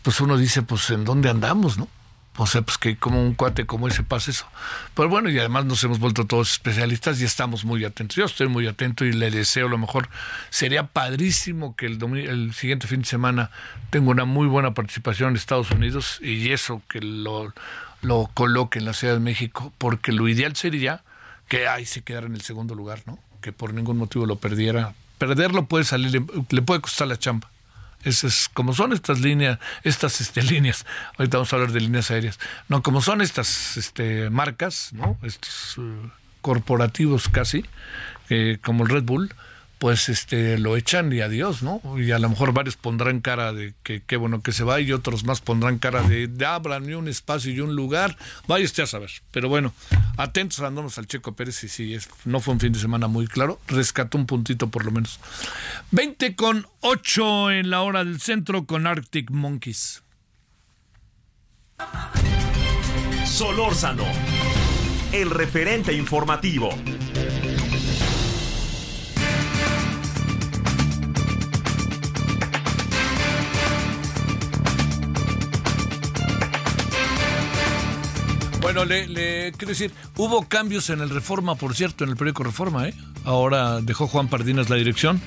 pues uno dice, pues, ¿en dónde andamos, no? O sea, pues que como un cuate como ese pasa eso. Pero bueno, y además nos hemos vuelto todos especialistas y estamos muy atentos. Yo estoy muy atento y le deseo lo mejor. Sería padrísimo que el, el siguiente fin de semana tenga una muy buena participación en Estados Unidos y eso que lo, lo coloque en la Ciudad de México, porque lo ideal sería que ahí se quedara en el segundo lugar, ¿no? Que por ningún motivo lo perdiera. Perderlo puede salir, le puede costar la chamba. Ese es como son estas líneas, estas este, líneas. Ahorita vamos a hablar de líneas aéreas. No, como son estas este, marcas, ¿no? Estos eh, corporativos casi, eh, como el Red Bull, pues este lo echan y adiós, ¿no? Y a lo mejor varios pondrán cara de que qué bueno que se va y otros más pondrán cara de, de ábranme un espacio y un lugar. Vaya usted a saber. Pero bueno, atentos andamos al Checo Pérez y sí, es, no fue un fin de semana muy claro. Rescató un puntito por lo menos. 20 con 8 en la hora del centro con Arctic Monkeys. Solórzano, el referente informativo. Bueno, le, le, quiero decir, hubo cambios en el Reforma, por cierto, en el periódico Reforma, ¿eh? Ahora dejó Juan Pardinas la dirección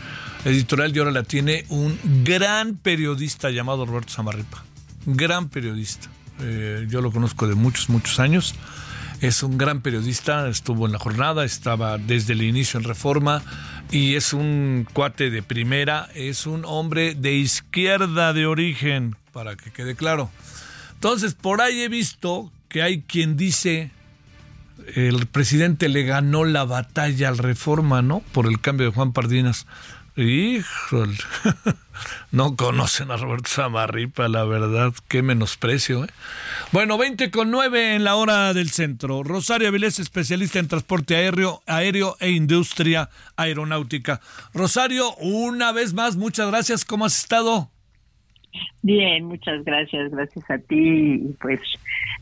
editorial y ahora la tiene un gran periodista llamado Roberto Samarripa. Gran periodista. Eh, yo lo conozco de muchos, muchos años. Es un gran periodista, estuvo en la jornada, estaba desde el inicio en Reforma y es un cuate de primera, es un hombre de izquierda de origen, para que quede claro. Entonces, por ahí he visto que hay quien dice el presidente le ganó la batalla al reforma, ¿no? Por el cambio de Juan Pardinas. Híjole, no conocen a Roberto Samarripa, la verdad, qué menosprecio. ¿eh? Bueno, 20 con 9 en la hora del centro. Rosario Avilés, especialista en transporte aéreo, aéreo e industria aeronáutica. Rosario, una vez más, muchas gracias. ¿Cómo has estado? Bien, muchas gracias, gracias a ti. Y pues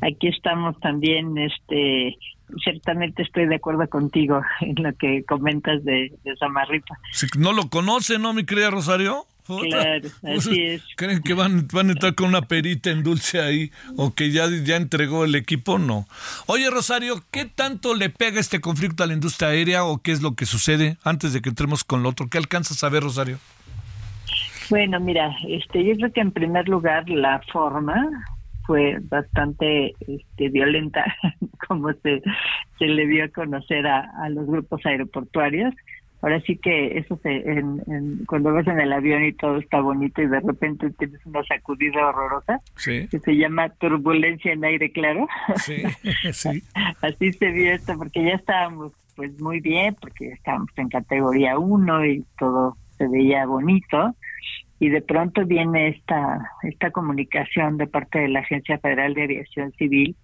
aquí estamos también, este, ciertamente estoy de acuerdo contigo en lo que comentas de, de Samarripa. Si no lo conoce, ¿no, mi querida Rosario? Claro, así es. ¿Creen que van, van a entrar con una perita en dulce ahí o que ya, ya entregó el equipo? No. Oye, Rosario, ¿qué tanto le pega este conflicto a la industria aérea o qué es lo que sucede antes de que entremos con lo otro? ¿Qué alcanzas a ver, Rosario? Bueno, mira, este, yo creo que en primer lugar la forma fue bastante este, violenta, como se, se le dio a conocer a, a los grupos aeroportuarios. Ahora sí que eso se, en, en, cuando vas en el avión y todo está bonito y de repente tienes una sacudida horrorosa sí. que se llama turbulencia en aire claro. Sí, sí. Así se vio esto porque ya estábamos pues muy bien porque estábamos en categoría 1 y todo se veía bonito y de pronto viene esta esta comunicación de parte de la Agencia Federal de Aviación Civil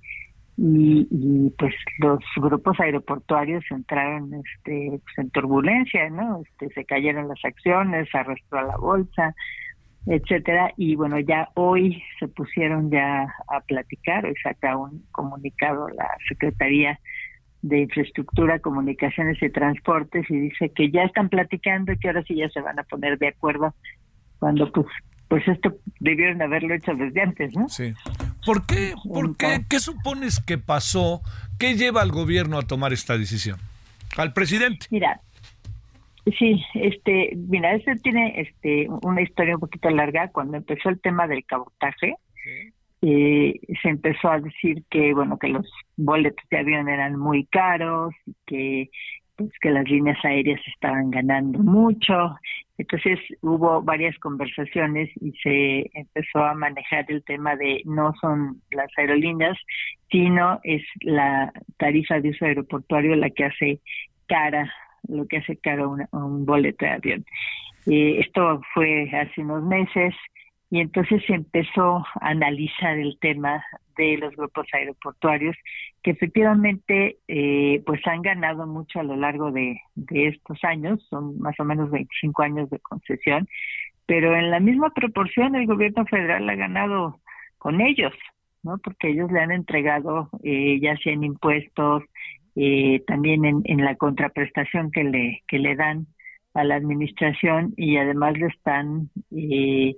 y, y pues los grupos aeroportuarios entraron este pues, en turbulencia no este se cayeron las acciones arrastró a la bolsa etcétera y bueno ya hoy se pusieron ya a platicar hoy saca un comunicado la secretaría de infraestructura, comunicaciones y transportes y dice que ya están platicando y que ahora sí ya se van a poner de acuerdo cuando pues pues esto debieron haberlo hecho desde antes, ¿no? Sí. ¿Por qué? ¿Por qué? ¿Qué supones que pasó? ¿Qué lleva al gobierno a tomar esta decisión? ¿Al presidente? Mira, sí, este, mira, este tiene este una historia un poquito larga. Cuando empezó el tema del cabotaje, sí. Eh, se empezó a decir que, bueno, que los boletos de avión eran muy caros, que pues que las líneas aéreas estaban ganando mucho. Entonces hubo varias conversaciones y se empezó a manejar el tema de no son las aerolíneas, sino es la tarifa de uso aeroportuario la que hace cara, lo que hace caro un, un boleto de avión. Eh, esto fue hace unos meses y entonces se empezó a analizar el tema de los grupos aeroportuarios que efectivamente eh, pues han ganado mucho a lo largo de, de, estos años, son más o menos 25 años de concesión, pero en la misma proporción el gobierno federal ha ganado con ellos, ¿no? Porque ellos le han entregado eh, ya sea en impuestos, eh, también en, la contraprestación que le que le dan a la administración y además le están eh,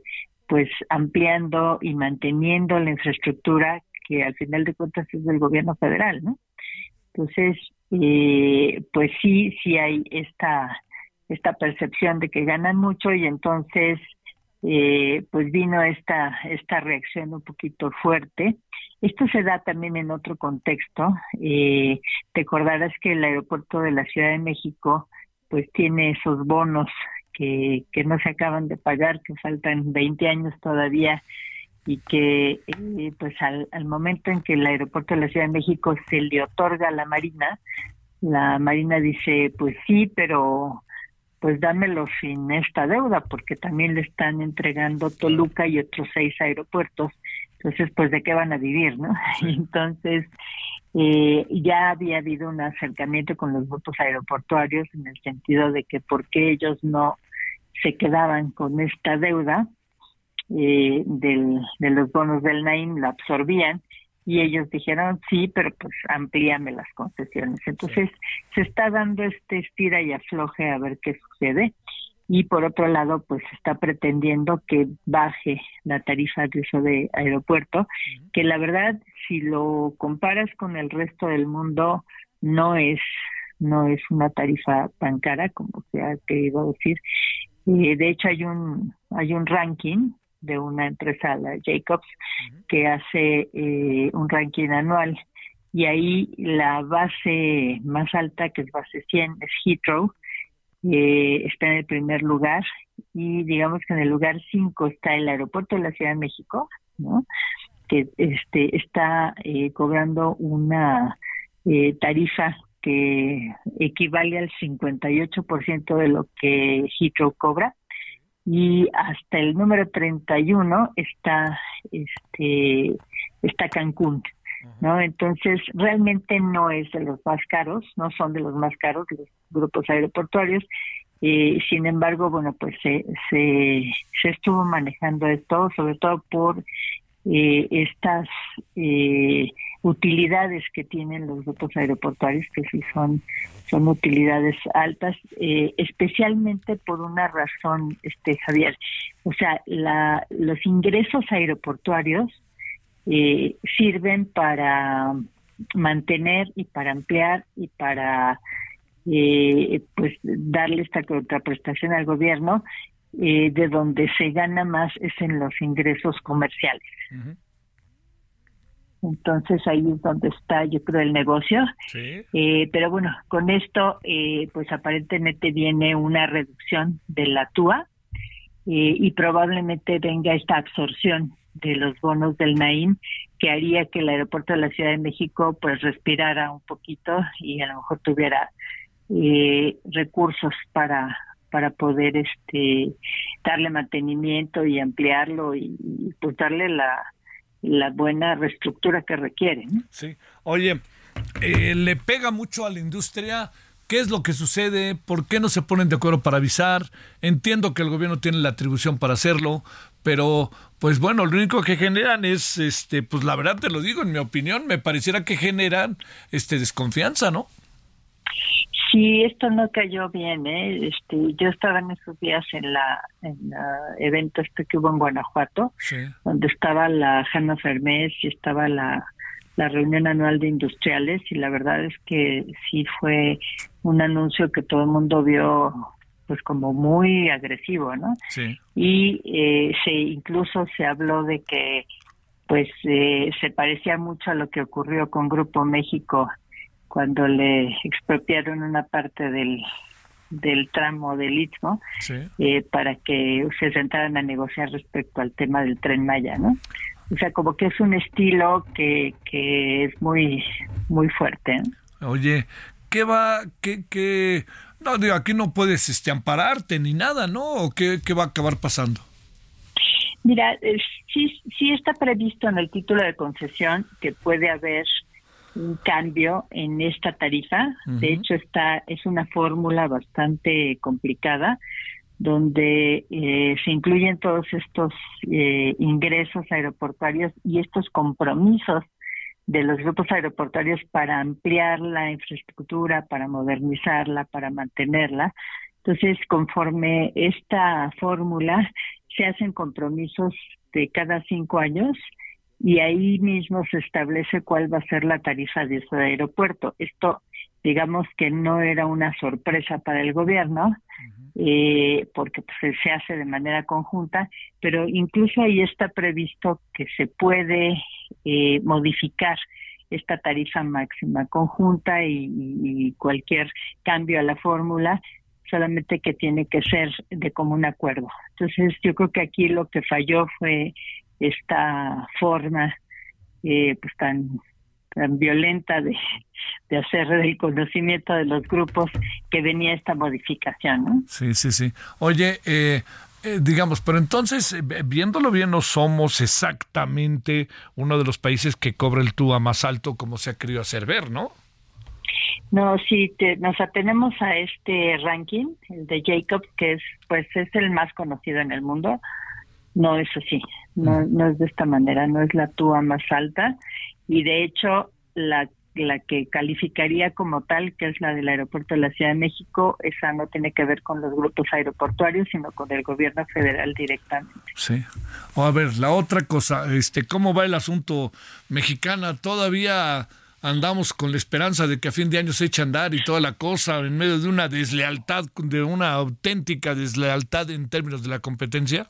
pues ampliando y manteniendo la infraestructura que al final de cuentas es del gobierno federal, ¿no? Entonces, eh, pues sí, sí hay esta esta percepción de que ganan mucho y entonces eh, pues vino esta esta reacción un poquito fuerte. Esto se da también en otro contexto. Eh, te acordarás que el aeropuerto de la Ciudad de México pues tiene esos bonos que, que no se acaban de pagar, que faltan 20 años todavía y que eh, pues al, al, momento en que el aeropuerto de la Ciudad de México se le otorga a la Marina, la Marina dice pues sí, pero pues dámelo sin esta deuda, porque también le están entregando Toluca y otros seis aeropuertos. Entonces, pues, ¿de qué van a vivir, no? Entonces, eh, ya había habido un acercamiento con los grupos aeroportuarios en el sentido de que por qué ellos no se quedaban con esta deuda eh, del, de los bonos del NAIM, la absorbían y ellos dijeron sí, pero pues amplíame las concesiones. Entonces se está dando este estira y afloje a ver qué sucede y por otro lado pues está pretendiendo que baje la tarifa de uso de aeropuerto, que la verdad si lo comparas con el resto del mundo no es no es una tarifa tan cara como se ha querido decir. Eh, de hecho hay un hay un ranking de una empresa, la Jacobs, que hace eh, un ranking anual. Y ahí la base más alta, que es base 100, es Heathrow, eh, está en el primer lugar. Y digamos que en el lugar 5 está el aeropuerto de la Ciudad de México, ¿no? que este está eh, cobrando una tarifa que equivale al 58% de lo que Heathrow cobra y hasta el número 31 está este está Cancún ¿no? Entonces, realmente no es de los más caros, no son de los más caros los grupos aeroportuarios. Eh, sin embargo, bueno, pues se, se, se estuvo manejando esto, sobre todo por eh, estas eh, utilidades que tienen los grupos aeroportuarios, que sí son, son utilidades altas, eh, especialmente por una razón, este Javier. O sea, la, los ingresos aeroportuarios eh, sirven para mantener y para ampliar y para eh, pues darle esta contraprestación al gobierno eh, de donde se gana más es en los ingresos comerciales. Entonces ahí es donde está, yo creo, el negocio. Eh, pero bueno, con esto, eh, pues aparentemente viene una reducción de la TUA eh, y probablemente venga esta absorción de los bonos del NAIM que haría que el aeropuerto de la Ciudad de México pues respirara un poquito y a lo mejor tuviera recursos para para poder este darle mantenimiento y ampliarlo y, pues darle la, la buena reestructura que requiere. Sí. Oye, eh, le pega mucho a la industria. ¿Qué es lo que sucede? ¿Por qué no se ponen de acuerdo para avisar? Entiendo que el gobierno tiene la atribución para hacerlo, pero pues bueno, lo único que generan es, este, pues la verdad te lo digo, en mi opinión, me pareciera que generan, este, desconfianza, ¿no? Sí, esto no cayó bien, ¿eh? Este, yo estaba en esos días en la, en evento este que hubo en Guanajuato, donde estaba la Hanna Fermés y estaba la, la reunión anual de industriales y la verdad es que sí fue un anuncio que todo el mundo vio pues como muy agresivo, ¿no? Sí. Y eh, se incluso se habló de que pues eh, se parecía mucho a lo que ocurrió con Grupo México cuando le expropiaron una parte del, del tramo del Istmo eh, para que se sentaran a negociar respecto al tema del tren Maya, ¿no? O sea, como que es un estilo que, que es muy muy fuerte. Oye, ¿qué va, qué, qué? No, digo, aquí no puedes este, ampararte ni nada, ¿no? ¿O qué, qué va a acabar pasando? Mira, sí, sí está previsto en el título de concesión que puede haber un cambio en esta tarifa. De hecho, está es una fórmula bastante complicada donde eh, se incluyen todos estos eh, ingresos aeroportuarios y estos compromisos de los grupos aeroportuarios para ampliar la infraestructura, para modernizarla, para mantenerla. Entonces, conforme esta fórmula, se hacen compromisos de cada cinco años y ahí mismo se establece cuál va a ser la tarifa de ese aeropuerto. Esto, digamos que no era una sorpresa para el gobierno, eh, porque pues, se hace de manera conjunta, pero incluso ahí está previsto que se puede eh, modificar esta tarifa máxima conjunta y, cualquier cambio a la fórmula solamente que tiene que ser de común acuerdo. Entonces, yo creo que aquí lo que falló fue esta forma eh, pues tan tan violenta de, de hacer el conocimiento de los grupos que venía esta modificación. ¿no? Sí, sí, sí. Oye, eh, eh, digamos, pero entonces, eh, viéndolo bien, no somos exactamente uno de los países que cobra el TUA más alto como se ha querido hacer ver, ¿no? No, sí, nos atenemos a este ranking, el de Jacob, que es, pues, es el más conocido en el mundo. No es así, no, no es de esta manera, no es la TUA más alta y de hecho la la que calificaría como tal, que es la del aeropuerto de la Ciudad de México, esa no tiene que ver con los grupos aeroportuarios, sino con el gobierno federal directamente. Sí. a ver, la otra cosa, este, ¿cómo va el asunto mexicana? Todavía andamos con la esperanza de que a fin de año se eche a andar y toda la cosa en medio de una deslealtad, de una auténtica deslealtad en términos de la competencia.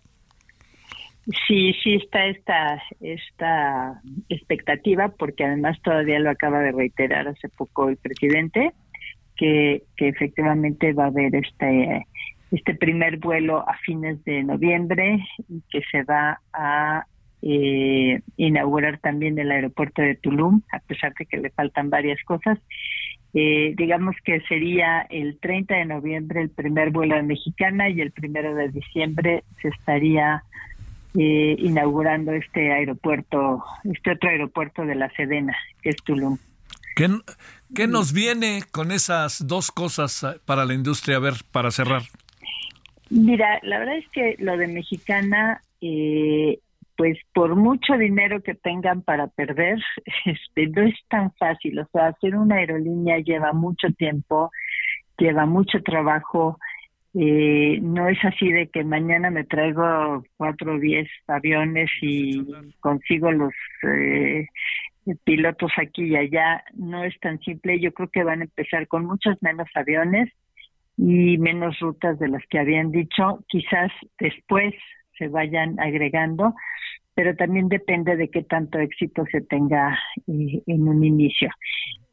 Sí, sí está esta, esta expectativa, porque además todavía lo acaba de reiterar hace poco el presidente, que, que efectivamente va a haber este, este primer vuelo a fines de noviembre y que se va a eh, inaugurar también el aeropuerto de Tulum, a pesar de que le faltan varias cosas. Eh, digamos que sería el 30 de noviembre el primer vuelo de Mexicana y el primero de diciembre se estaría eh, inaugurando este aeropuerto, este otro aeropuerto de la Sedena, que es Tulum. ¿Qué, ¿Qué, nos viene con esas dos cosas eh, para la industria? A ver, para cerrar. Mira, la verdad es que lo de Mexicana, eh, pues por mucho dinero que tengan para perder, este, no es tan fácil. O sea, hacer una aerolínea lleva mucho tiempo, lleva mucho trabajo. Eh, no es así de que mañana me traigo cuatro o diez aviones y consigo los eh, pilotos aquí y allá. No es tan simple. Yo creo que van a empezar con muchos menos aviones y menos rutas de las que habían dicho. Quizás después se vayan agregando, pero también depende de qué tanto éxito se tenga eh, en un inicio.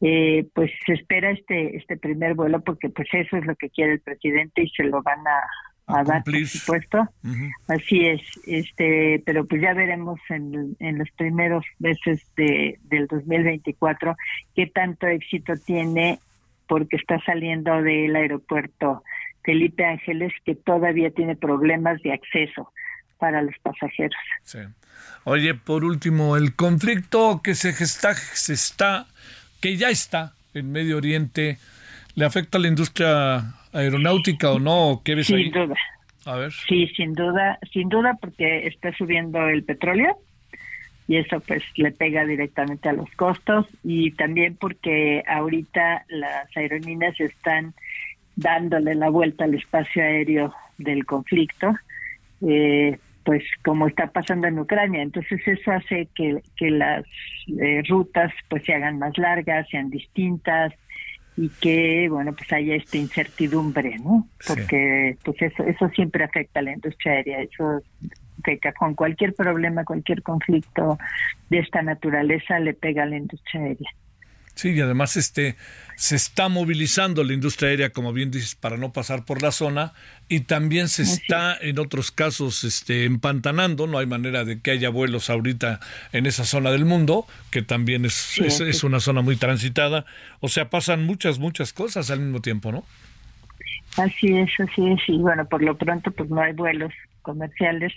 Eh, pues se espera este este primer vuelo porque pues eso es lo que quiere el presidente y se lo van a, dar por supuesto así es este pero pues ya veremos en, en los primeros meses de, del 2024 qué tanto éxito tiene porque está saliendo del aeropuerto Felipe Ángeles que todavía tiene problemas de acceso para los pasajeros. Sí. Oye, por último, el conflicto que se gesta, se está, que ya está en Medio Oriente, ¿le afecta a la industria aeronáutica o no? ¿Qué ves sin duda. A ver. Sí, sin duda, sin duda, porque está subiendo el petróleo y eso pues le pega directamente a los costos y también porque ahorita las aerolíneas están dándole la vuelta al espacio aéreo del conflicto. Eh, pues como está pasando en Ucrania. Entonces eso hace que, que las eh, rutas pues se hagan más largas, sean distintas y que bueno pues haya esta incertidumbre, ¿no? Porque pues eso eso siempre afecta a la industria aérea, eso afecta con cualquier problema, cualquier conflicto de esta naturaleza le pega a la industria aérea. Sí, y además este se está movilizando la industria aérea, como bien dices, para no pasar por la zona, y también se está en otros casos este empantanando, no hay manera de que haya vuelos ahorita en esa zona del mundo, que también es, es, una zona muy transitada, o sea, pasan muchas, muchas cosas al mismo tiempo, ¿no? Así es, así es, y bueno, por lo pronto pues no hay vuelos comerciales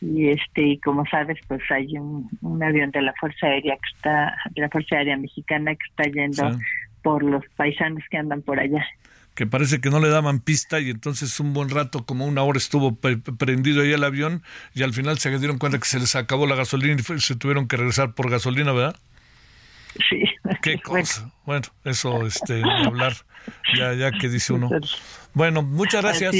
y este como sabes pues hay un, avión de la fuerza aérea que está de la fuerza aérea mexicana que está yendo por los paisanos que andan por allá que parece que no le daban pista y entonces un buen rato, como una hora estuvo prendido ahí el avión y al final se dieron cuenta que se les acabó la gasolina y se tuvieron que regresar por gasolina, ¿verdad? Sí. Qué cosa. Bueno, eso, este, hablar, ya, ya que dice uno. Bueno, muchas gracias.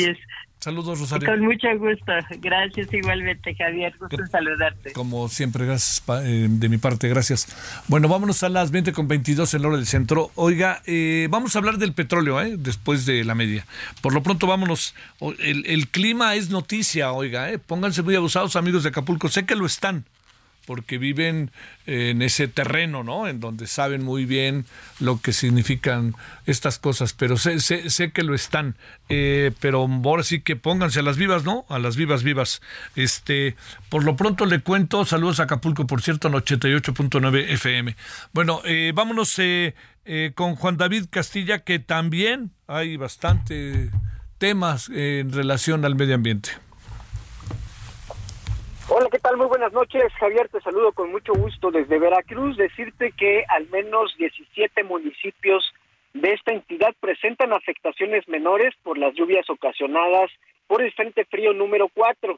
Saludos, Rosario. Con mucho gusto. Gracias igualmente, Javier. Gusto saludarte. Como siempre, gracias eh, de mi parte, gracias. Bueno, vámonos a las 20 con 22 en la hora del centro. Oiga, eh, vamos a hablar del petróleo, ¿eh? Después de la media. Por lo pronto, vámonos. El, el clima es noticia, oiga, ¿eh? Pónganse muy abusados, amigos de Acapulco. Sé que lo están porque viven en ese terreno, ¿no? En donde saben muy bien lo que significan estas cosas, pero sé, sé, sé que lo están. Eh, pero ahora sí que pónganse a las vivas, ¿no? A las vivas, vivas. Este, por lo pronto le cuento, saludos a Acapulco, por cierto, en 88.9 FM. Bueno, eh, vámonos eh, con Juan David Castilla, que también hay bastante temas en relación al medio ambiente. Hola, ¿qué tal? Muy buenas noches. Javier, te saludo con mucho gusto desde Veracruz. Decirte que al menos 17 municipios de esta entidad presentan afectaciones menores por las lluvias ocasionadas por el Frente Frío número 4.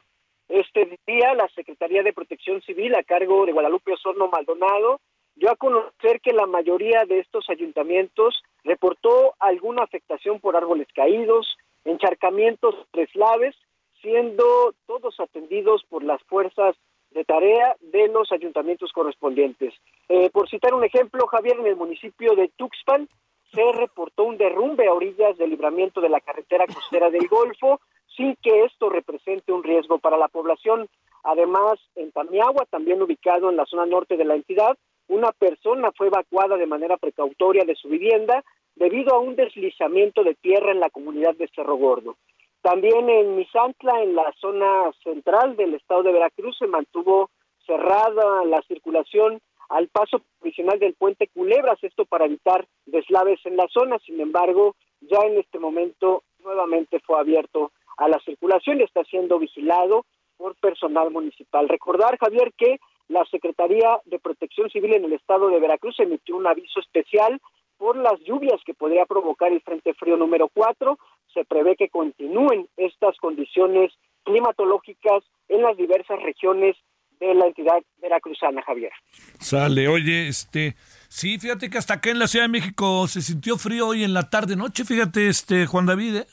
Este día, la Secretaría de Protección Civil, a cargo de Guadalupe Osorno Maldonado, dio a conocer que la mayoría de estos ayuntamientos reportó alguna afectación por árboles caídos, encharcamientos treslaves siendo todos atendidos por las fuerzas de tarea de los ayuntamientos correspondientes. Eh, por citar un ejemplo, Javier, en el municipio de Tuxpan se reportó un derrumbe a orillas del libramiento de la carretera costera del Golfo, sin que esto represente un riesgo para la población. Además, en Tamiagua, también ubicado en la zona norte de la entidad, una persona fue evacuada de manera precautoria de su vivienda debido a un deslizamiento de tierra en la comunidad de Cerro Gordo. También en Misantla, en la zona central del estado de Veracruz, se mantuvo cerrada la circulación al paso provisional del puente Culebras, esto para evitar deslaves en la zona. Sin embargo, ya en este momento nuevamente fue abierto a la circulación y está siendo vigilado por personal municipal. Recordar, Javier, que la Secretaría de Protección Civil en el estado de Veracruz emitió un aviso especial por las lluvias que podría provocar el Frente Frío número 4 se prevé que continúen estas condiciones climatológicas en las diversas regiones de la entidad veracruzana, Javier. Sale, oye, este, sí, fíjate que hasta acá en la Ciudad de México se sintió frío hoy en la tarde noche, fíjate, este, Juan David. ¿eh?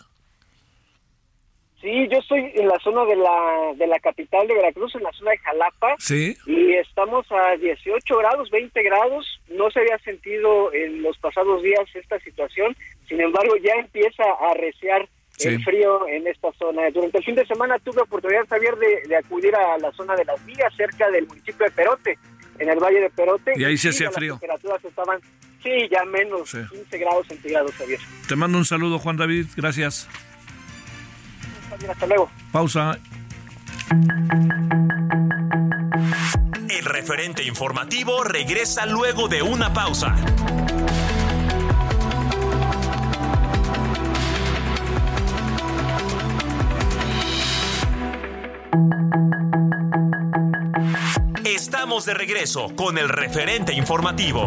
Sí, yo estoy en la zona de la, de la capital de Veracruz, en la zona de Jalapa. Sí. Y estamos a 18 grados, 20 grados. No se había sentido en los pasados días esta situación. Sin embargo, ya empieza a arreciar el frío en esta zona. Durante el fin de semana tuve oportunidad, Javier, de, de acudir a la zona de las Vigas, cerca del municipio de Perote, en el valle de Perote. Y ahí se hacía frío. Las temperaturas estaban, sí, ya menos 15 grados centígrados, Javier. Te mando un saludo, Juan David. Gracias. Hasta luego. Pausa. El referente informativo regresa luego de una pausa. Estamos de regreso con el referente informativo.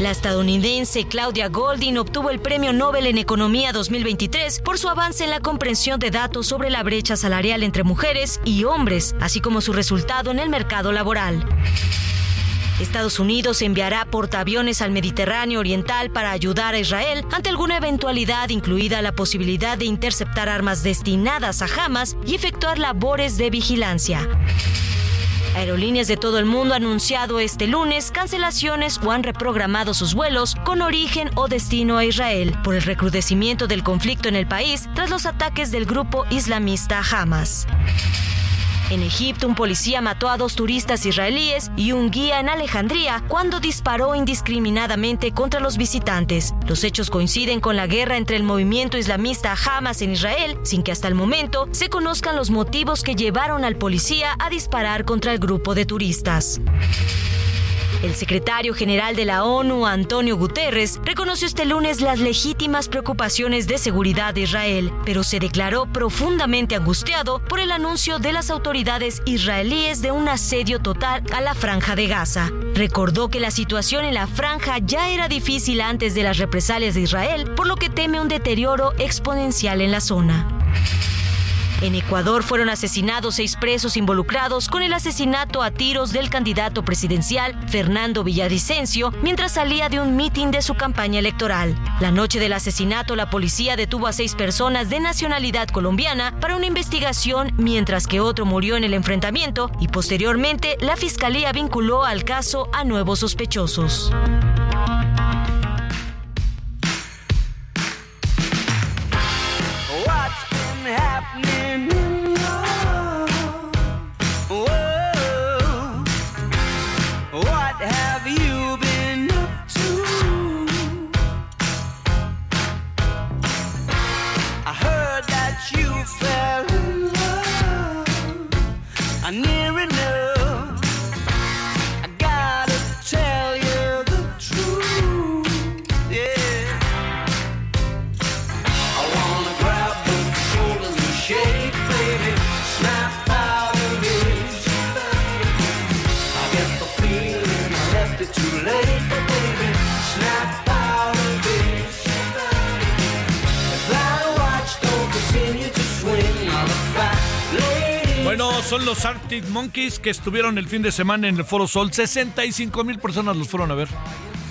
La estadounidense Claudia Goldin obtuvo el Premio Nobel en Economía 2023 por su avance en la comprensión de datos sobre la brecha salarial entre mujeres y hombres, así como su resultado en el mercado laboral. Estados Unidos enviará portaaviones al Mediterráneo Oriental para ayudar a Israel ante alguna eventualidad, incluida la posibilidad de interceptar armas destinadas a Hamas y efectuar labores de vigilancia. Aerolíneas de todo el mundo han anunciado este lunes cancelaciones o han reprogramado sus vuelos con origen o destino a Israel por el recrudecimiento del conflicto en el país tras los ataques del grupo islamista Hamas. En Egipto, un policía mató a dos turistas israelíes y un guía en Alejandría cuando disparó indiscriminadamente contra los visitantes. Los hechos coinciden con la guerra entre el movimiento islamista Hamas en Israel, sin que hasta el momento se conozcan los motivos que llevaron al policía a disparar contra el grupo de turistas. El secretario general de la ONU, Antonio Guterres, reconoció este lunes las legítimas preocupaciones de seguridad de Israel, pero se declaró profundamente angustiado por el anuncio de las autoridades israelíes de un asedio total a la franja de Gaza. Recordó que la situación en la franja ya era difícil antes de las represalias de Israel, por lo que teme un deterioro exponencial en la zona. En Ecuador fueron asesinados seis presos involucrados con el asesinato a tiros del candidato presidencial Fernando Villavicencio mientras salía de un mitin de su campaña electoral. La noche del asesinato, la policía detuvo a seis personas de nacionalidad colombiana para una investigación, mientras que otro murió en el enfrentamiento y posteriormente la fiscalía vinculó al caso a nuevos sospechosos. Son los Arctic Monkeys que estuvieron el fin de semana en el Foro Sol. 65 mil personas los fueron a ver,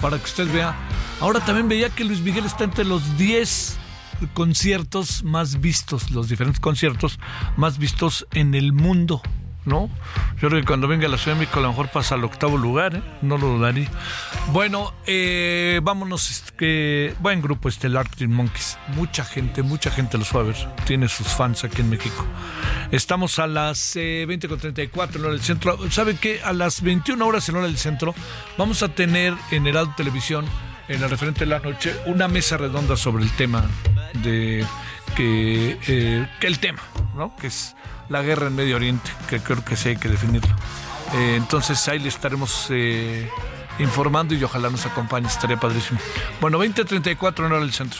para que usted vea. Ahora también veía que Luis Miguel está entre los 10 conciertos más vistos, los diferentes conciertos más vistos en el mundo. ¿No? Yo creo que cuando venga la Ciudad de México a lo mejor pasa al octavo lugar, ¿eh? no lo dudaría. Bueno, eh, vámonos, que buen grupo este, el Arctic Monkeys. Mucha gente, mucha gente los fue a ver. Tiene sus fans aquí en México. Estamos a las eh, 20.34 en hora del centro. ¿Saben qué? A las 21 horas en hora del centro vamos a tener en Heraldo Televisión, en el referente de la noche, una mesa redonda sobre el tema de que, eh, el tema, ¿no? Que es la guerra en Medio Oriente, que creo que sí hay que definirlo. Eh, entonces ahí le estaremos eh, informando y ojalá nos acompañe, estaría padrísimo. Bueno, 20.34 en hora del centro.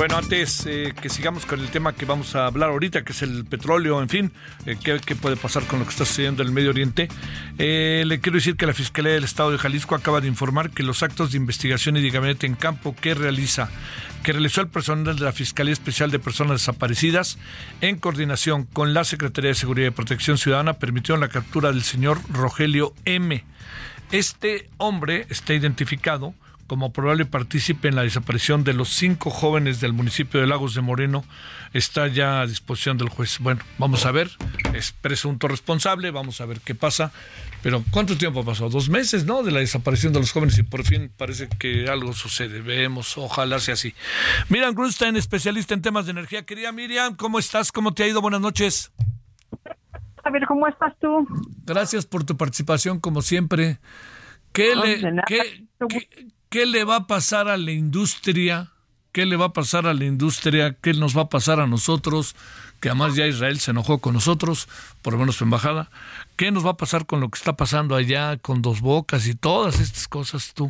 Bueno, antes eh, que sigamos con el tema que vamos a hablar ahorita, que es el petróleo, en fin, eh, ¿qué, puede pasar con lo que está sucediendo en el Medio Oriente, eh, le quiero decir que la Fiscalía del Estado de Jalisco acaba de informar que los actos de investigación y de gabinete en campo que realiza que realizó el personal de la Fiscalía Especial de Personas Desaparecidas en coordinación con la Secretaría de Seguridad y Protección Ciudadana permitieron la captura del señor Rogelio M. Este hombre está identificado como probable partícipe en la desaparición de los cinco jóvenes del municipio de Lagos de Moreno, está ya a disposición del juez. Bueno, vamos a ver, es presunto responsable, vamos a ver qué pasa. Pero ¿cuánto tiempo pasó? Dos meses, ¿no? De la desaparición de los jóvenes y por fin parece que algo sucede. Vemos, ojalá sea así. Miriam Grunstein, especialista en temas de energía. Querida Miriam, ¿cómo estás? ¿Cómo te ha ido? Buenas noches. A ver, ¿cómo estás tú? Gracias por tu participación, como siempre. ¿Qué, No, le, qué- qué- qué le va a pasar a la industria? ¿Qué le va a pasar a la industria? ¿Qué nos va a pasar a nosotros? Que además ya Israel se enojó con nosotros, por lo menos su embajada. ¿Qué nos va a pasar con lo que está pasando allá, con dos bocas y todas estas cosas tú?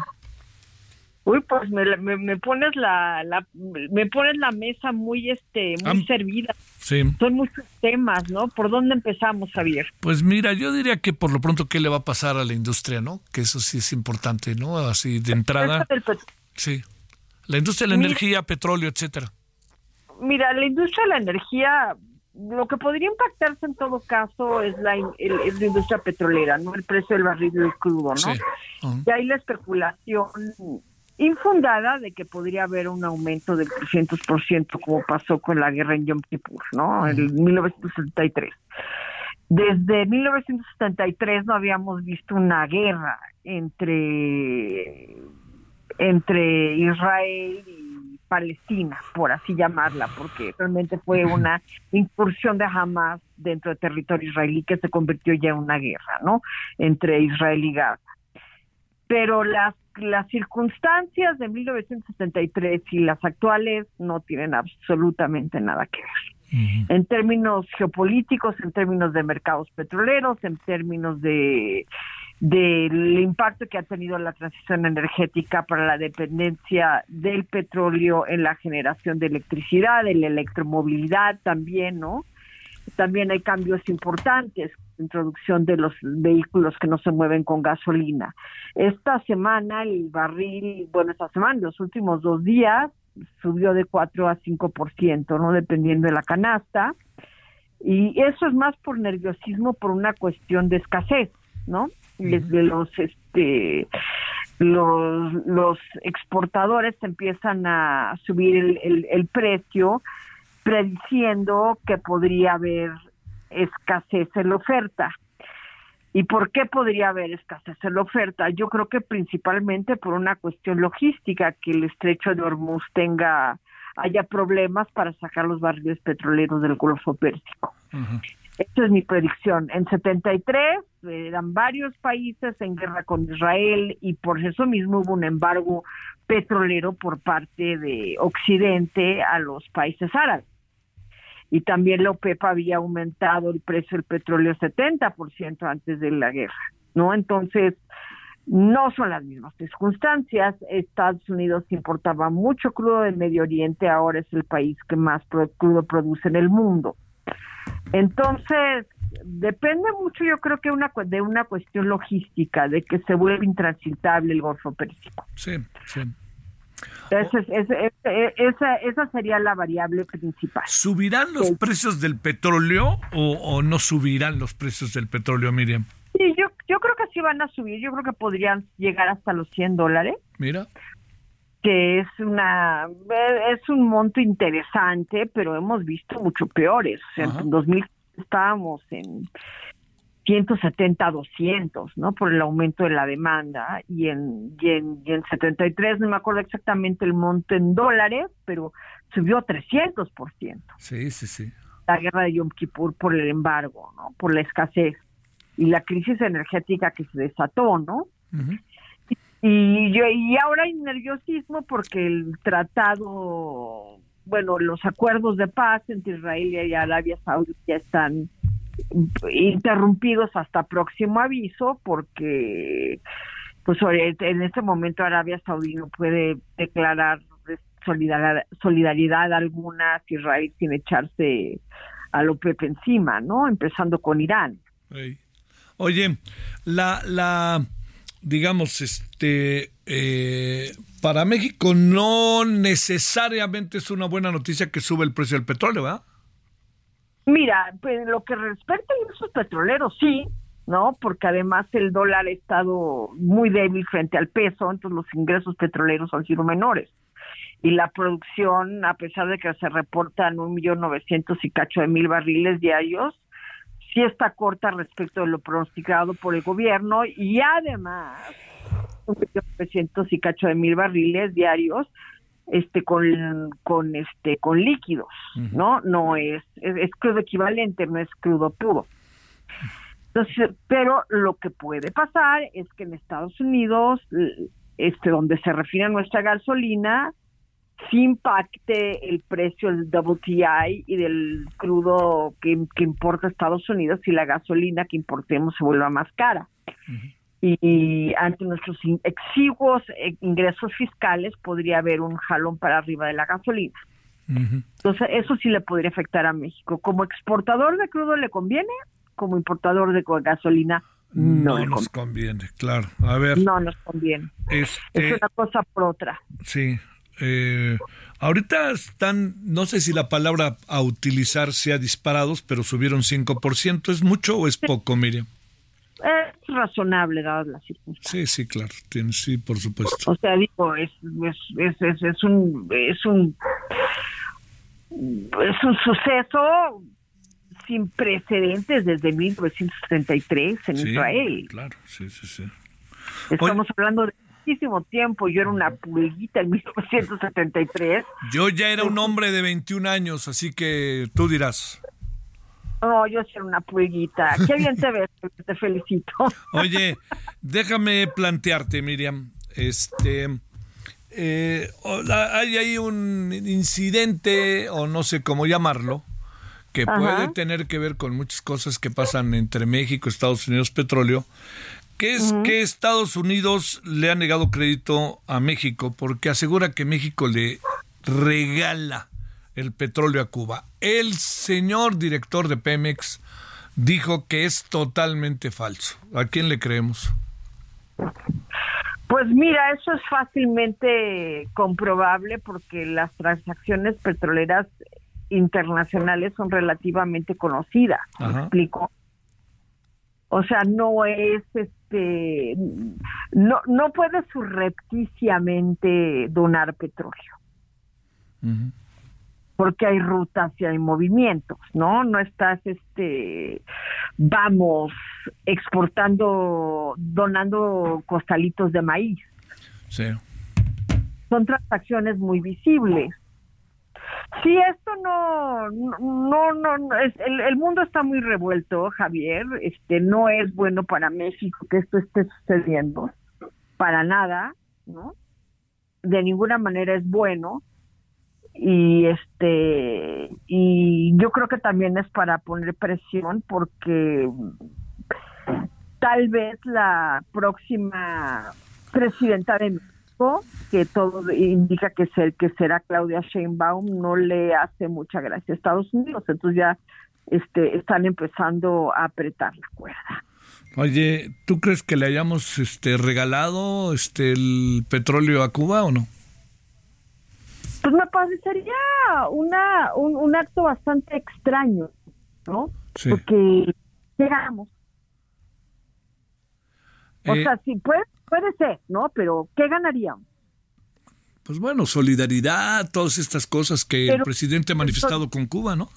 Uy, pues me, me, me pones la, la me pones la mesa muy este muy servida. Sí. Son muchos temas, ¿no? ¿Por dónde empezamos, Javier? Pues mira, yo diría que por lo pronto, ¿qué le va a pasar a la industria, no? Que eso sí es importante, ¿no? Así de entrada. Sí. La industria de la Mira- energía, petróleo, etcétera. Mira, la industria de la energía, lo que podría impactarse en todo caso es la, in- el- es la industria petrolera, ¿no? El precio del barril del crudo, ¿no? Sí. Y hay la especulación infundada de que podría haber un aumento del 300% como pasó con la guerra en Yom Kippur, ¿no? En 1973. Desde 1973 no habíamos visto una guerra entre entre Israel y Palestina, por así llamarla, porque realmente fue una incursión de Hamas dentro del territorio israelí que se convirtió ya en una guerra, ¿no? Entre Israel y Gaza. Pero las las circunstancias de 1973 y las actuales no tienen absolutamente nada que ver. En términos geopolíticos, en términos de mercados petroleros, en términos de del impacto que ha tenido la transición energética para la dependencia del petróleo en la generación de electricidad, en la electromovilidad también, ¿no? También hay cambios importantes, introducción de los vehículos que no se mueven con gasolina. Esta semana el barril, bueno, esta semana, los últimos dos días, subió de 4 a 5%, ¿no? Dependiendo de la canasta. Y eso es más por nerviosismo, por una cuestión de escasez, ¿no? desde los este los, los exportadores empiezan a subir el, el, precio prediciendo que podría haber escasez en la oferta. ¿Y por qué podría haber escasez en la oferta? Yo creo que principalmente por una cuestión logística, que el estrecho de Hormuz tenga, haya problemas para sacar los barriles petroleros del Golfo Pérsico. Esta es mi predicción. En 73 eran varios países en guerra con Israel y por eso mismo hubo un embargo petrolero por parte de Occidente a los países árabes. Y también la OPEP había aumentado el precio del petróleo 70% antes de la guerra, ¿no? Entonces, no son las mismas circunstancias. Estados Unidos importaba mucho crudo del Medio Oriente, ahora es el país que más crudo produce en el mundo. Entonces, depende mucho, yo creo que una de una cuestión logística, de que se vuelve intransitable el Golfo Pérsico. Sí, sí. Esa, esa, sería la variable principal. ¿Subirán los precios del petróleo o, no subirán los precios del petróleo, Miriam? Sí, yo, yo creo que sí van a subir. Yo creo que podrían llegar hasta los 100 dólares. Mira que es una es un monto interesante, pero hemos visto mucho peores. O sea, en 2000 estábamos en 170 200, ¿no? Por el aumento de la demanda y en, y en y en 73 no me acuerdo exactamente el monto en dólares, pero subió 300%. Sí, sí, sí. La guerra de Yom Kippur por el embargo, ¿no? Por la escasez y la crisis energética que se desató, ¿no? Y, yo, y ahora hay nerviosismo porque el tratado, bueno, los acuerdos de paz entre Israel y Arabia Saudita ya están interrumpidos hasta próximo aviso porque pues en este momento Arabia Saudita no puede declarar solidaridad, alguna si Israel sin echarse a lo Pepe encima, ¿no? Empezando con Irán. Oye, la, la digamos, este, eh, para México no necesariamente es una buena noticia que sube el precio del petróleo, ¿verdad? Mira, pues lo que respecta a esos petroleros, sí, ¿no? Porque además el dólar ha estado muy débil frente al peso, entonces los ingresos petroleros han sido menores. Y la producción, a pesar de que se reportan un millón novecientos y cacho de mil barriles diarios, sí está corta respecto de lo pronosticado por el gobierno y además un y cacho de mil barriles diarios este con con este con líquidos no no es, es, crudo equivalente no es crudo puro. Entonces pero lo que puede pasar es que en Estados Unidos este donde se refina nuestra gasolina sí impacte el precio del WTI y del crudo que, importa Estados Unidos y la gasolina que importemos se vuelva más cara. Y, ante nuestros exiguos eh, ingresos fiscales podría haber un jalón para arriba de la gasolina. Entonces, eso sí le podría afectar a México. Como exportador de crudo le conviene, como importador de gasolina no, no nos conviene. claro. A ver. No nos conviene. Este es una cosa por otra. Sí, eh, ahorita están, no sé si la palabra a utilizar sea disparados, pero subieron 5%. ¿Es mucho o es poco, Miriam? Es razonable, dadas las circunstancias. Sí, sí, claro, tiene, sí, por supuesto. O sea, digo, es, es, es, es, un, es un es un suceso sin precedentes desde 1973 en Israel. Claro, sí, sí, sí. Estamos hablando de muchísimo tiempo. Yo era una pulguita en 1973. Yo ya era un hombre de 21 años, así que tú dirás. No, yo soy una pulguita. Qué bien te ves, te felicito. Oye, déjame plantearte, Miriam. este, eh, hay ahí un incidente, o no sé cómo llamarlo, que puede tener que ver con muchas cosas que pasan entre México, Estados Unidos, petróleo, que es que Estados Unidos le ha negado crédito a México porque asegura que México le regala el petróleo a Cuba. El señor director de Pemex dijo que es totalmente falso. ¿A quién le creemos? Pues mira, eso es fácilmente comprobable porque las transacciones petroleras internacionales son relativamente conocidas. ¿Me explico? O sea, no es este, no, no puede surrepticiamente donar petróleo porque hay rutas y hay movimientos, ¿no? No estás, este, vamos, exportando, donando costalitos de maíz. Sí. Son transacciones muy visibles. Sí, esto no, no, no, es, el, el, mundo está muy revuelto, Javier. Este, no es bueno para México que esto esté sucediendo, para nada, ¿no? De ninguna manera es bueno y este y yo creo que también es para poner presión porque tal vez la próxima presidenta de México que todo indica que ser que será Claudia Sheinbaum no le hace mucha gracia a Estados Unidos entonces ya este están empezando a apretar la cuerda Oye, ¿tú crees que le hayamos este regalado este el petróleo a Cuba o no? Pues me parecería una, un, acto bastante extraño, ¿no? Porque llegamos. O eh, sea, sí, puede, puede ser, ¿no? Pero ¿qué ganaríamos? Pues bueno, solidaridad, todas estas cosas que el presidente ha manifestado con Cuba, ¿no?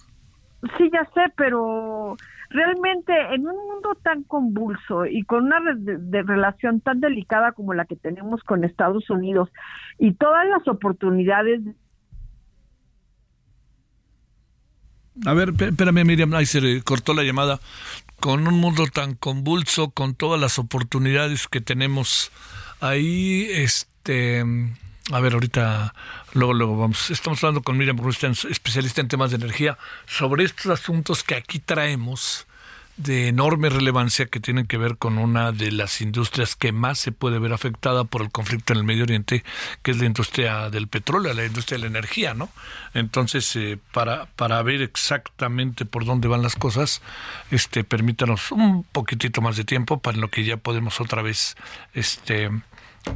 Sí, ya sé, pero realmente en un mundo tan convulso y con una de, relación tan delicada como la que tenemos con Estados Unidos y todas las oportunidades a ver, espérame, Miriam, ahí se cortó la llamada. Con un mundo tan convulso, con todas las oportunidades que tenemos ahí, este, a ver, ahorita, luego, luego vamos. Estamos hablando con Miriam Rustán, especialista en temas de energía, sobre estos asuntos que aquí traemos de enorme relevancia que tienen que ver con una de las industrias que más se puede ver afectada por el conflicto en el Medio Oriente, que es la industria del petróleo, la industria de la energía, ¿no? Entonces, eh, para, para ver exactamente por dónde van las cosas, este, permítanos un poquitito más de tiempo para lo que ya podemos otra vez, este,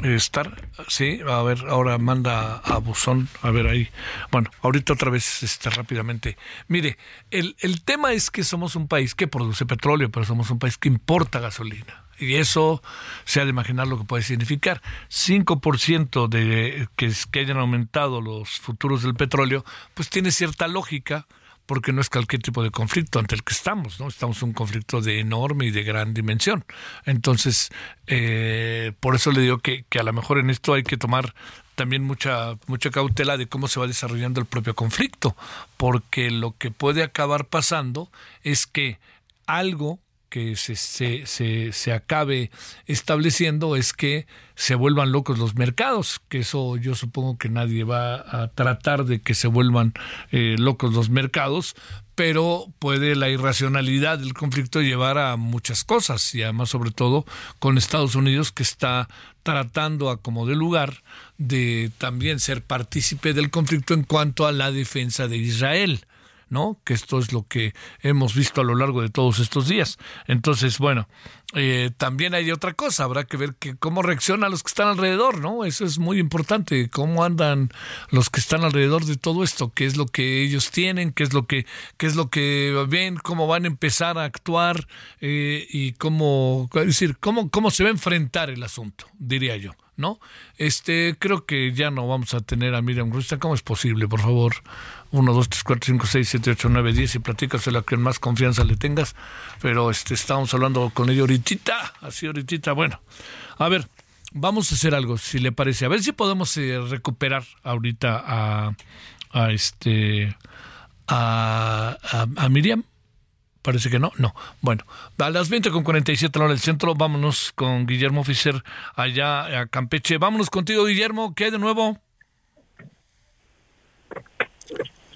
estar, sí, a ver, ahora manda a Buzón, a ver ahí. Bueno, ahorita otra vez este, rápidamente. Mire, el, el tema es que somos un país que produce petróleo, pero somos un país que importa gasolina. Y eso se ha de imaginar lo que puede significar. 5% de que, que hayan aumentado los futuros del petróleo, pues tiene cierta lógica porque no es cualquier tipo de conflicto ante el que estamos, ¿no? Estamos en un conflicto de enorme y de gran dimensión. Entonces, eh, por eso le digo que, que a lo mejor en esto hay que tomar también mucha, mucha cautela de cómo se va desarrollando el propio conflicto, porque lo que puede acabar pasando es que algo que se, se, se, acabe estableciendo es que se vuelvan locos los mercados, que eso yo supongo que nadie va a tratar de que se vuelvan eh, locos los mercados, pero puede la irracionalidad del conflicto llevar a muchas cosas y además sobre todo con Estados Unidos que está tratando a como de lugar de también ser partícipe del conflicto en cuanto a la defensa de Israel. ¿No? Que esto es lo que hemos visto a lo largo de todos estos días. Entonces, bueno, eh, también hay otra cosa, habrá que ver que cómo reaccionan los que están alrededor, ¿no? Eso es muy importante, cómo andan los que están alrededor de todo esto, qué es lo que ellos tienen, qué es lo que, qué es lo que ven, cómo van a empezar a actuar eh, y cómo, decir, cómo, cómo se va a enfrentar el asunto, diría yo. ¿No? Este, creo que ya no vamos a tener a Miriam Rustan. ¿Cómo es posible, por favor? 1, 2, 3, 4, 5, 6, 7, 8, 9, 10 y platícaselo a quien más confianza le tengas. Pero este, estamos hablando con ella ahorita, así ahorita. Bueno, a ver, vamos a hacer algo, si le parece. A ver si podemos eh, recuperar ahorita a, a este, a, a, a Miriam. Parece que no, no. Bueno, a las 20 con 47 hora del centro, vámonos con Guillermo Fischer allá a Campeche. Vámonos contigo, Guillermo, ¿qué hay de nuevo?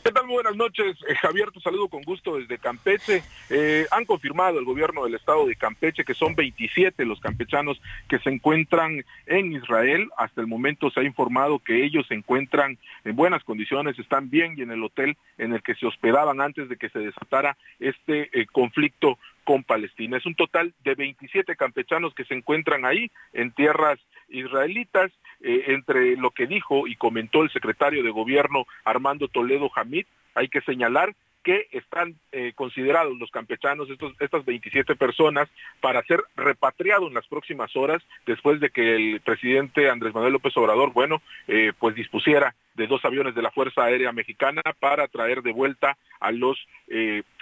¿Qué tal? Muy buenas noches. Eh, Javier, te saludo con gusto desde Campeche. Eh, han confirmado el gobierno del estado de Campeche que son 27 los campechanos que se encuentran en Israel. Hasta el momento se ha informado que ellos se encuentran en buenas condiciones, están bien y en el hotel en el que se hospedaban antes de que se desatara este eh, conflicto con Palestina. Es un total de 27 campechanos que se encuentran ahí en tierras israelitas, eh, entre lo que dijo y comentó el secretario de gobierno Armando Toledo Hamid, hay que señalar que están eh, considerados los campechanos, estos, estas 27 personas, para ser repatriados en las próximas horas, después de que el presidente Andrés Manuel López Obrador, bueno, eh, pues dispusiera de dos aviones de la Fuerza Aérea Mexicana para traer de vuelta a los,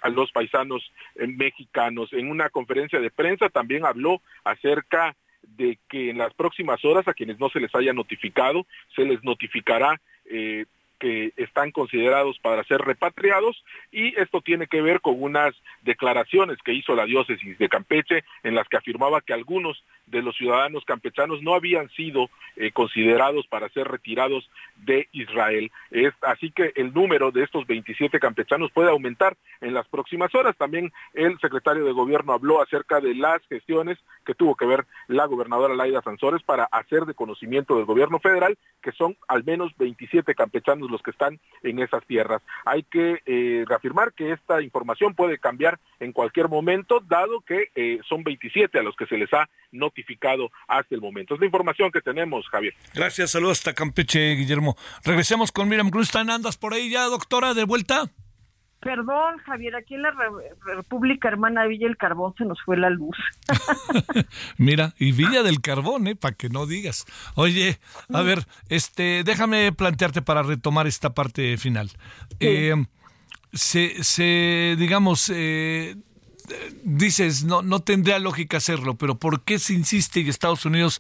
a los paisanos mexicanos. En una conferencia de prensa también habló acerca de que en las próximas horas a quienes no se les haya notificado, se les notificará eh, que están considerados para ser repatriados y esto tiene que ver con unas declaraciones que hizo la diócesis de Campeche en las que afirmaba que algunos de los ciudadanos campechanos no habían sido eh, considerados para ser retirados de Israel. Es, así que el número de estos 27 campechanos puede aumentar en las próximas horas. También el secretario de gobierno habló acerca de las gestiones que tuvo que ver la gobernadora Laida Sansores para hacer de conocimiento del gobierno federal que son al menos 27 campechanos los que están en esas tierras. Hay que eh, reafirmar que esta información puede cambiar en cualquier momento, dado que eh, son 27 a los que se les ha notificado hasta el momento. Es la información que tenemos, Javier. Gracias, saludos hasta Campeche, Guillermo. Regresemos con Miriam Cruztan. ¿Andas por ahí ya, doctora, de vuelta? Perdón, Javier, aquí en la República Hermana Villa del Carbón se nos fue la luz. Mira, y Villa del Carbón, ¿eh? Para que no digas. Oye, a ver, este, déjame plantearte para retomar esta parte final. Eh, se, se, digamos, eh, dices, no, no tendría lógica hacerlo, pero ¿por qué se insiste y Estados Unidos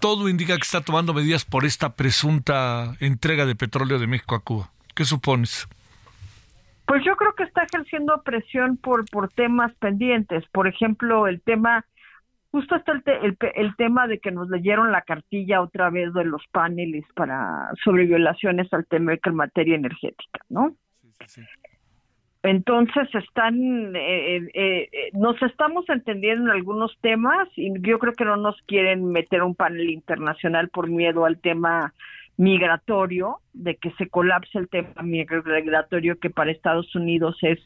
todo indica que está tomando medidas por esta presunta entrega de petróleo de México a Cuba? ¿Qué supones? Pues yo creo que está ejerciendo presión por, por temas pendientes. Por ejemplo, el tema, justo está el, el, tema de que nos leyeron la cartilla otra vez de los paneles para sobre violaciones al tema de materia energética, ¿no? Entonces están, eh, eh, eh, nos estamos entendiendo en algunos temas y yo creo que no nos quieren meter un panel internacional por miedo al tema migratorio, de que se colapse el tema migratorio que para Estados Unidos es,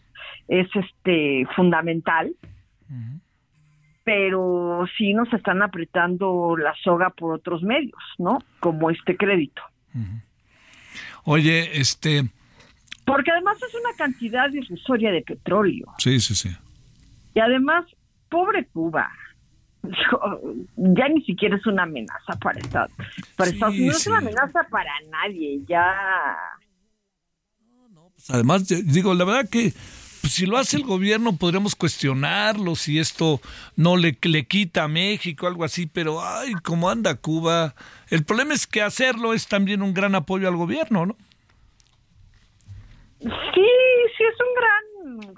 es este fundamental. Pero sí nos están apretando la soga por otros medios, ¿no? Como este crédito. Oye, este... Porque además es una cantidad irrisoria de petróleo. Sí, sí, sí. Y además, pobre Cuba, ya ni siquiera es una amenaza para Estados, para Estados Unidos, es una amenaza para nadie, ya. Pues además, digo, la verdad que pues, si lo hace el gobierno podremos cuestionarlo, si esto no le, le quita a México, algo así, pero ay, cómo anda Cuba. El problema es que hacerlo es también un gran apoyo al gobierno, ¿no? Sí, sí es un gran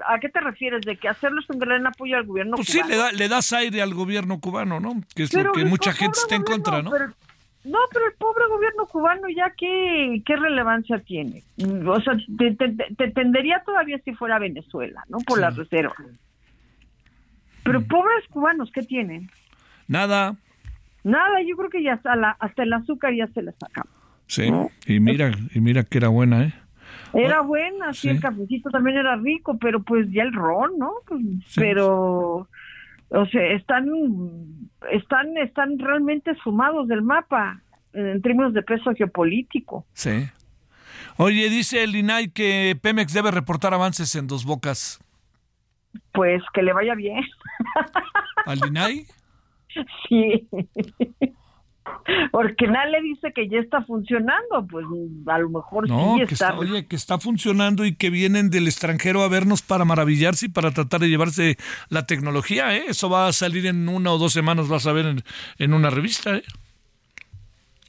¿A qué te refieres? ¿De que hacerlo es un gran apoyo al gobierno pues cubano? sí, le, da, le das aire al gobierno cubano, ¿no? Que es lo que mucha gente está en contra, ¿no? no, pero el pobre gobierno cubano ya qué, qué relevancia tiene. O sea, te, te, tendería todavía si fuera Venezuela, ¿no? Por las reservas. Pero mm. pobres cubanos, ¿qué tienen? Nada. Nada, yo creo que ya hasta, la, hasta el azúcar ya se les sacamos. Sí, y mira, y mira que era buena, ¿eh? Era buena, sí, el cafecito también era rico, pero pues ya el ron, ¿no? Pues, pero, o sea, están, están, están realmente sumados del mapa en términos de peso geopolítico. Sí. Oye, dice el INAI que Pemex debe reportar avances en dos bocas. Pues que le vaya bien. ¿Al INAI? Sí. Porque nadie dice que ya está funcionando, pues a lo mejor sí está. Oye, que está funcionando y que vienen del extranjero a vernos para maravillarse y para tratar de llevarse la tecnología, ¿eh? Eso va a salir en una o dos semanas, vas a ver en, una revista, ¿eh?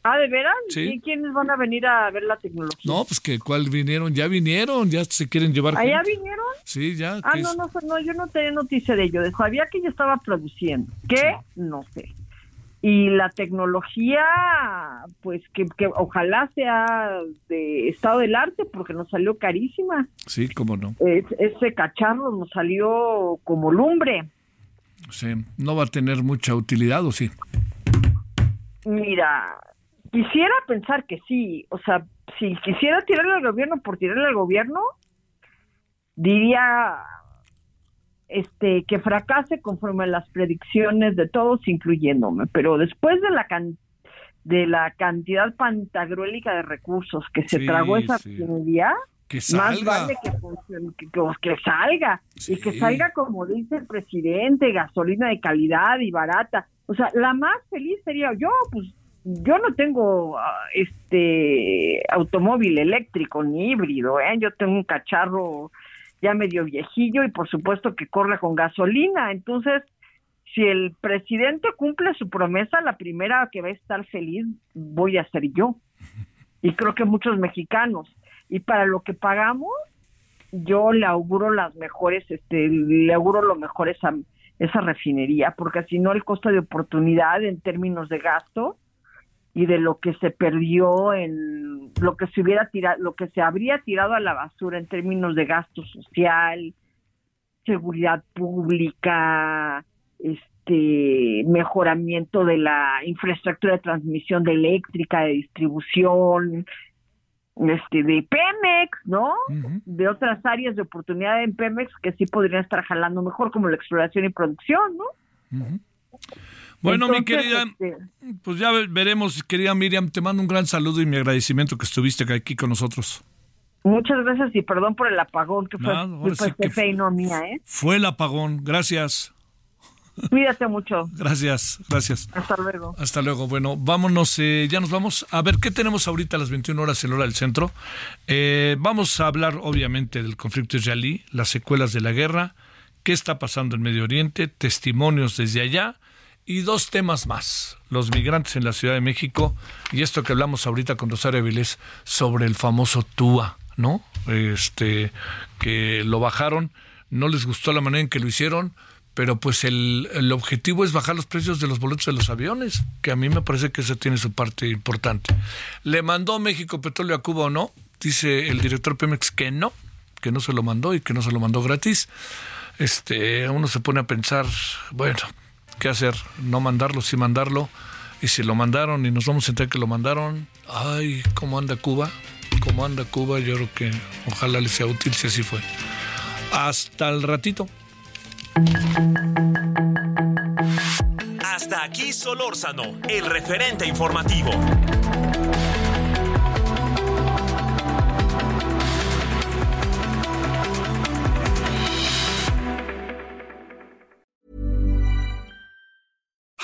Ah, ¿de veras? Sí. ¿Y quiénes van a venir a ver la tecnología? No, pues que cuál vinieron, ya vinieron, ya se quieren llevar. ¿Allá gente. vinieron? Sí, ya. Ah, no, es- no, no, yo no tenía noticia de ello. Sabía que yo estaba produciendo. ¿Qué? No sé. Y la tecnología, pues que, que ojalá sea de estado del arte, porque nos salió carísima. Sí, cómo no. Es- ese cacharro nos salió como lumbre. Sí, no va a tener mucha utilidad, ¿o sí? Mira, quisiera pensar que sí. O sea, si quisiera tirarle al gobierno por tirarle al gobierno, diría este que fracase conforme a las predicciones de todos, incluyéndome. Pero después de la can- de la cantidad pantagruélica de recursos que se Sí, tragó esa sí. refinería, Que más vale que, funcione, que, salga y que salga como dice el presidente, gasolina de calidad y barata. O sea, la más feliz sería yo, pues yo no tengo ah, este automóvil eléctrico ni híbrido, ¿eh? yo tengo un cacharro ya medio viejillo y por supuesto que corre con gasolina. Entonces, si el presidente cumple su promesa, la primera que va a estar feliz voy a ser yo. Y creo que muchos mexicanos. Y para lo que pagamos, yo le auguro las mejores, este, le auguro lo mejor esa, esa refinería, porque si no el costo de oportunidad en términos de gasto y de lo que se perdió en lo que se hubiera tirado, lo que se habría tirado a la basura en términos de gasto social, seguridad pública, este mejoramiento de la infraestructura de transmisión de eléctrica, de distribución, este de Pemex, ¿no? De otras áreas de oportunidad en Pemex que sí podrían estar jalando mejor, como la exploración y producción, ¿no? Bueno, mi querida, este, pues ya ve- veremos, querida Miriam, te mando un gran saludo y mi agradecimiento que estuviste aquí con nosotros. muchas gracias y perdón por el apagón que fue culpa sí que Pepe y no mía, ¿eh? Fue el apagón, gracias, Cuídate mucho. gracias, gracias. Hasta luego. Hasta luego. Bueno, vámonos, eh, ya nos vamos. A ver, ¿qué tenemos ahorita a las 21 horas en hora del centro? Eh, vamos a hablar, obviamente, del conflicto israelí, las secuelas de la guerra, qué está pasando en Medio Oriente, testimonios desde allá y dos temas más. Los migrantes en la Ciudad de México y esto que hablamos ahorita con Rosario Avilés sobre el famoso TUA, ¿no? Este, que lo bajaron, no les gustó la manera en que lo hicieron, pero pues el, el objetivo es bajar los precios de los boletos de los aviones, que a mí me parece que eso tiene su parte importante. ¿Le mandó México petróleo a Cuba o no? Dice el director Pemex que no, que no se lo mandó y que no se lo mandó gratis. Este, uno se pone a pensar, bueno, ¿qué hacer? No mandarlo, sí mandarlo. Y si lo mandaron y nos vamos a enterar que lo mandaron, ay, ¿cómo anda Cuba? ¿Cómo anda Cuba? Yo creo que ojalá le sea útil si así fue. Hasta el ratito. Hasta aquí Solórzano, el referente informativo.